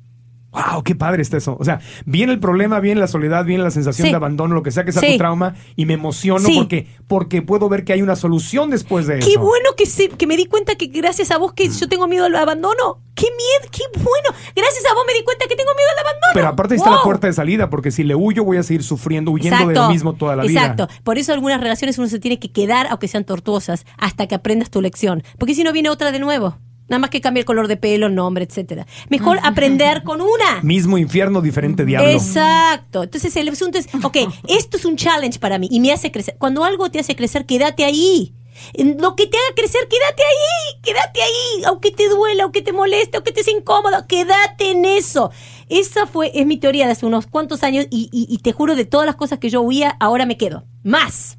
Wow, qué padre está eso. O sea, viene el problema, viene la soledad, viene la sensación Sí. de abandono, lo que sea que sea Sí. tu trauma, y me emociono Sí. porque, porque puedo ver que hay una solución después de eso. Qué bueno que, se- que me di cuenta que gracias a vos que yo tengo miedo al abandono. Qué miedo, qué bueno. Gracias a vos me di cuenta que tengo miedo al abandono. Pero aparte ahí está la puerta de salida, porque si le huyo voy a seguir sufriendo, huyendo de lo mismo toda la Exacto. vida. Por eso algunas relaciones uno se tiene que quedar, aunque sean tortuosas, hasta que aprendas tu lección. Porque si no viene otra de nuevo. Nada más que cambia el color de pelo, nombre, etcétera. Mejor aprender con una. Mismo infierno, diferente diablo. Exacto. Entonces el asunto es, ok, esto es un challenge para mí y me hace crecer. Cuando algo te hace crecer, quédate ahí. En Lo que te haga crecer, quédate ahí, quédate ahí, aunque te duela, aunque te moleste, aunque te sea incómodo, quédate en eso. Esa fue, es mi teoría de hace unos cuantos años y, y- y te juro de todas las cosas que yo huía, ahora me quedo. Más.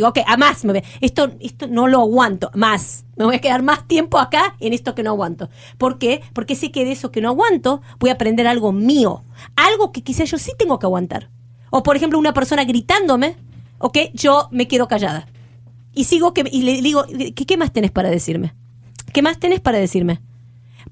Digo, ok, a más me ve. Esto, esto no lo aguanto, más. Me voy a quedar más tiempo acá en esto que no aguanto. ¿Por qué? Porque sé que de eso que no aguanto voy a aprender algo mío. Algo que quizás yo sí tengo que aguantar. O por ejemplo, una persona gritándome, ok, yo me quedo callada. Y sigo que, y le digo, ¿qué, qué más tenés para decirme? ¿Qué más tenés para decirme?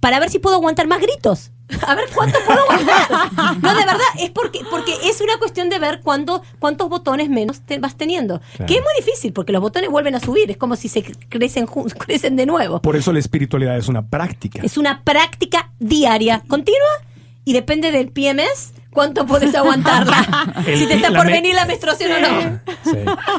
Para ver si puedo aguantar más gritos. A ver cuánto puedo aguantar. No, de verdad, es porque, porque es una cuestión de ver cuánto, cuántos botones menos te vas teniendo. Que es muy difícil, porque los botones vuelven a subir. Es como si se crecen, (laughs) crecen de nuevo. Por eso la espiritualidad es una práctica. Es una práctica diaria, continua, y depende del PMS, cuánto puedes aguantarla. El (laughs) si te está por me- venir la menstruación o no. Sí.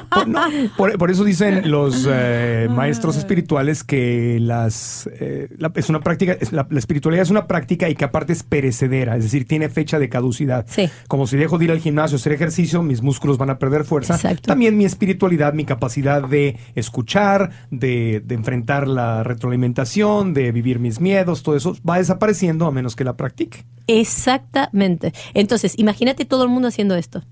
Por, no, por- por eso dicen los eh, maestros espirituales que las eh, la- es una práctica, es la, la espiritualidad es una práctica y que aparte es perecedera, es decir, tiene fecha de caducidad. Sí. Como si dejo de ir al gimnasio a hacer ejercicio, mis músculos van a perder fuerza. Exacto. También mi espiritualidad, mi capacidad de escuchar, de, de enfrentar la retroalimentación, de vivir mis miedos, todo eso va desapareciendo a menos que la practique. Exactamente. Entonces, imagínate todo el mundo haciendo esto.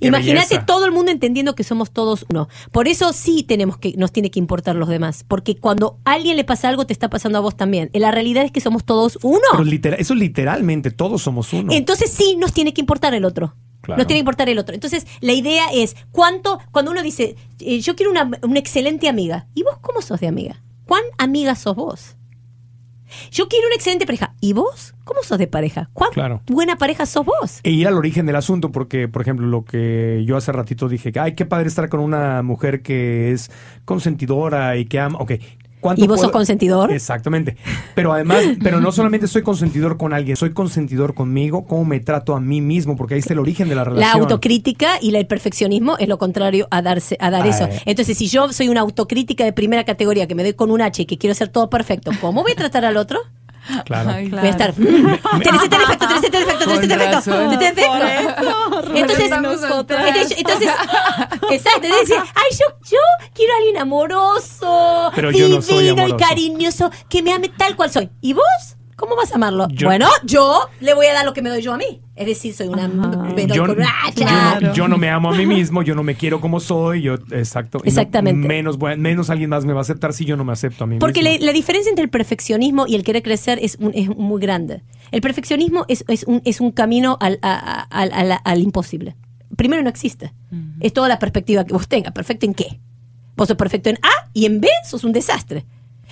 Imagínate todo el mundo entendiendo que somos todos uno. Por eso sí tenemos que, nos tiene que importar los demás. Porque cuando a alguien le pasa algo, te está pasando a vos también. La realidad es que somos todos uno. Pero literal, eso literalmente, todos somos uno. Entonces sí nos tiene que importar el otro. Claro. Nos tiene que importar el otro. Entonces, la idea es, ¿cuánto? Cuando uno dice, eh, yo quiero una, una excelente amiga. ¿Y vos cómo sos de amiga? ¿Cuán amiga sos vos? Yo quiero una excelente pareja. ¿Y vos? ¿Cómo sos de pareja? ¿Cuán Claro. buena pareja sos vos? E ir al origen del asunto, porque, por ejemplo, lo que yo hace ratito dije, ay, qué padre estar con una mujer que es consentidora y que ama. Ok. ¿Cuánto ¿Y vos sos consentidor? Exactamente. Pero además, pero no solamente soy consentidor con alguien, soy consentidor conmigo, cómo me trato a mí mismo, porque ahí está el origen de la La relación. autocrítica y la- el perfeccionismo es lo contrario a darse a dar Ah, eso. eh. Entonces, si yo soy una autocrítica de primera categoría que me doy con un H y que quiero hacer todo perfecto, ¿cómo voy a tratar al otro? Claro. Ay, Voy a estar. "Mm, Tenés este defecto, tenés este defecto, tenés este defecto. razón. tenés este defecto. Entonces, entonces, entonces, exacto, entonces ay, yo, yo quiero a alguien amoroso, Pero yo no soy divino y cariñoso, que me ame tal cual soy. ¿Y vos? ¿Cómo vas a amarlo? Yo- bueno, yo le voy a dar lo que me doy yo a mí. Es decir, soy una... Yo, yo ¡Ah, no, yo no me amo a mí mismo, yo no me quiero como soy, yo exacto. y no- Exactamente. menos, a- menos alguien más me va a aceptar si yo no me acepto a mí Porque mismo. la, la diferencia entre el perfeccionismo y el querer crecer es, un- es muy grande. El perfeccionismo es, es un, es un camino al, a- a- al- al- al imposible. Primero no existe. Es toda la perspectiva que vos tengas. ¿Perfecto en qué? Vos sos perfecto en A y en B sos un desastre.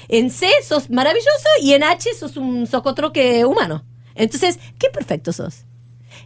En C sos maravilloso y en H sos un socotroque humano. Entonces, ¿qué perfecto sos?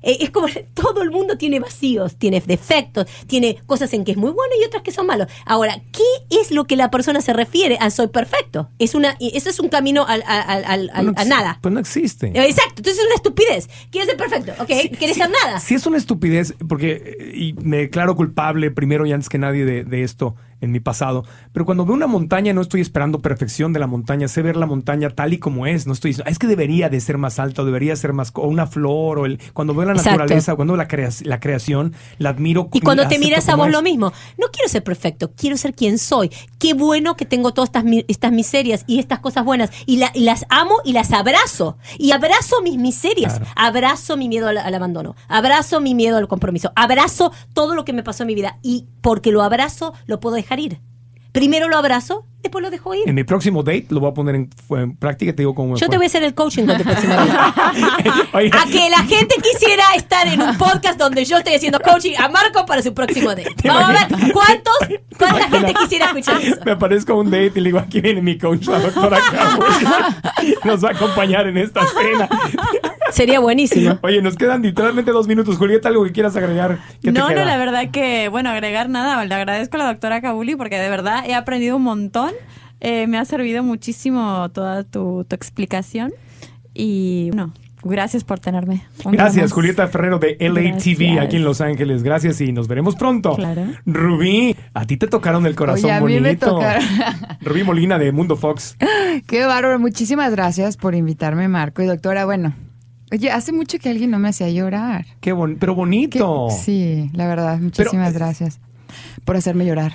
Eh, es como (laughs) todo el mundo tiene vacíos, tiene defectos, tiene cosas en que es muy bueno y otras que son malos. Ahora, ¿qué es lo que la persona se refiere a soy perfecto? Es una, eso es un camino al, al- al- al- No a nada. Pues no existe. Eh, Exacto, entonces es una estupidez. ¿Quieres ser perfecto? Ok, ¿quieres ser nada? Si es una estupidez, porque eh, y me declaro culpable primero y antes que nadie de, de esto en mi pasado, pero cuando veo una montaña no estoy esperando perfección de la montaña, sé ver la montaña tal y como es, no estoy diciendo, "Ah, es que debería de ser más alta o debería ser más, o una flor, o el, cuando veo la Exacto. naturaleza, cuando veo la, crea- la creación, la admiro. Y cuando te miras a vos es. lo mismo, no quiero ser perfecto, quiero ser quien soy. Qué bueno que tengo todas estas, estas miserias y estas cosas buenas. Y, la- y las amo y las abrazo. Y abrazo mis miserias. Claro. Abrazo mi miedo al, al abandono. Abrazo mi miedo al compromiso. Abrazo todo lo que me pasó en mi vida. Y porque lo abrazo, lo puedo dejar ir. Primero lo abrazo, después lo dejo ir. En mi próximo date lo voy a poner en, en práctica y te digo cómo Yo fue. te voy a hacer el coaching con tu próxima vida. (laughs) Oye, A que la gente quisiera estar en un podcast donde yo estoy haciendo coaching a Marco para su próximo date. Vamos a ver cuántos, cuánta gente quisiera escuchar eso. Me aparezco a un date y le digo, aquí viene mi coach, la doctora Cabo. (laughs) Nos va a acompañar en esta cena. Sería buenísimo. Oye, nos quedan literalmente dos minutos. Julieta, ¿algo que quieras agregar? ¿Qué te No, queda? no, la verdad que, bueno, agregar nada. Le agradezco a la doctora Kabuli porque de verdad he aprendido un montón. Eh, me ha servido muchísimo toda tu, tu explicación. Y, bueno, gracias por tenerme. un Gracias. Julieta Ferrero de LA TV Gracias. aquí en Los Ángeles. Gracias y nos veremos pronto. Claro. Rubí, a ti te tocaron el corazón Oye, a mí bonito. me tocaron. (laughs) Rubí Molina de Mundo Fox. Qué bárbaro. Muchísimas gracias por invitarme, Marco. Y doctora, bueno, oye, hace mucho que alguien no me hacía llorar. Qué bon- pero bonito. Sí, la verdad, muchísimas gracias por hacerme llorar.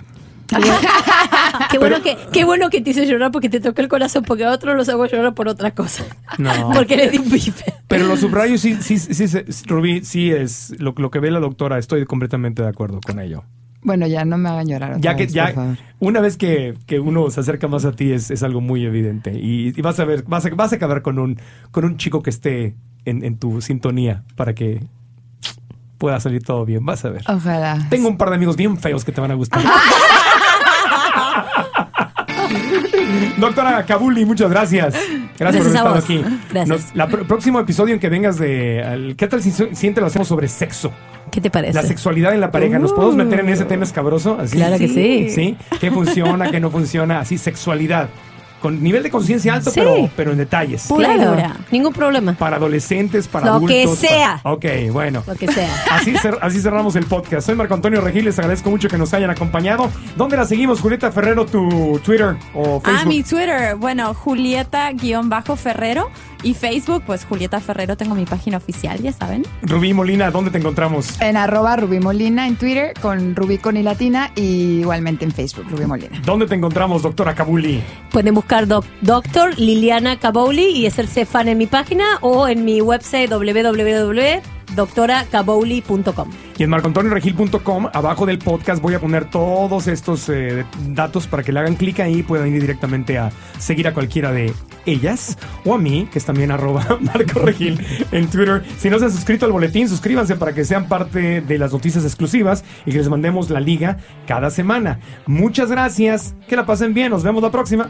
Qué bueno, (laughs) que, qué bueno que te hice llorar porque te toqué el corazón, porque a otros los hago llorar por otra cosa. No. Porque le di un bife. Pero los subrayos sí, sí, sí, sí, Rubí, sí es lo, lo que ve la doctora. Estoy completamente de acuerdo con ello. Bueno, ya no me hagan llorar. otra Ya que vez, ya por favor. una vez que, que uno se acerca más a ti es, es algo muy evidente y, y vas a ver vas a, vas a acabar con un con un chico que esté en, en tu sintonía para que pueda salir todo bien. Vas a ver. Ojalá. Tengo un par de amigos bien feos que te van a gustar. (laughs) Doctora Kabuli, muchas gracias. Gracias, Gracias por haber estado aquí. Gracias. Nos- la pr- próximo episodio en que vengas de al- ¿Qué tal si si siguiente lo hacemos sobre sexo? ¿Qué te parece? La sexualidad en la pareja. ¿Nos podemos meter en ese tema escabroso? Así? Claro que sí. ¿Sí? ¿Qué funciona, qué no funciona? Así, sexualidad. Con nivel de conciencia alto, Sí. pero, pero en detalles. Pura Claro, dura. ningún problema. Para adolescentes, para Lo adultos. que para- sea. Ok, bueno. Lo que sea. (laughs) Así, cer- así cerramos el podcast. Soy Marco Antonio Regil, les agradezco mucho que nos hayan acompañado. ¿Dónde la seguimos, Julieta Ferrero, tu Twitter o Facebook? Ah, mi Twitter, bueno, Julieta-Ferrero y Facebook, pues Julieta Ferrero, tengo mi página oficial, ya saben. Rubí Molina, ¿dónde te encontramos? En arroba Rubí Molina en Twitter, con Rubí con I latina y igualmente en Facebook, Rubí Molina. ¿Dónde te encontramos, doctora Kabuli? Pueden buscar doc- Doctor Liliana Caboli y hacerse fan en mi página o en mi website www.doctoracaboli.com. Y en marcoantonioregil.com, abajo del podcast, voy a poner todos estos eh, datos para que le hagan clic ahí y puedan ir directamente a seguir a cualquiera de ellas o a mí, que es también arroba (laughs) Marco Regil en Twitter. Si no se han suscrito al boletín, suscríbanse para que sean parte de las noticias exclusivas y que les mandemos la liga cada semana. Muchas gracias, que la pasen bien, nos vemos la próxima.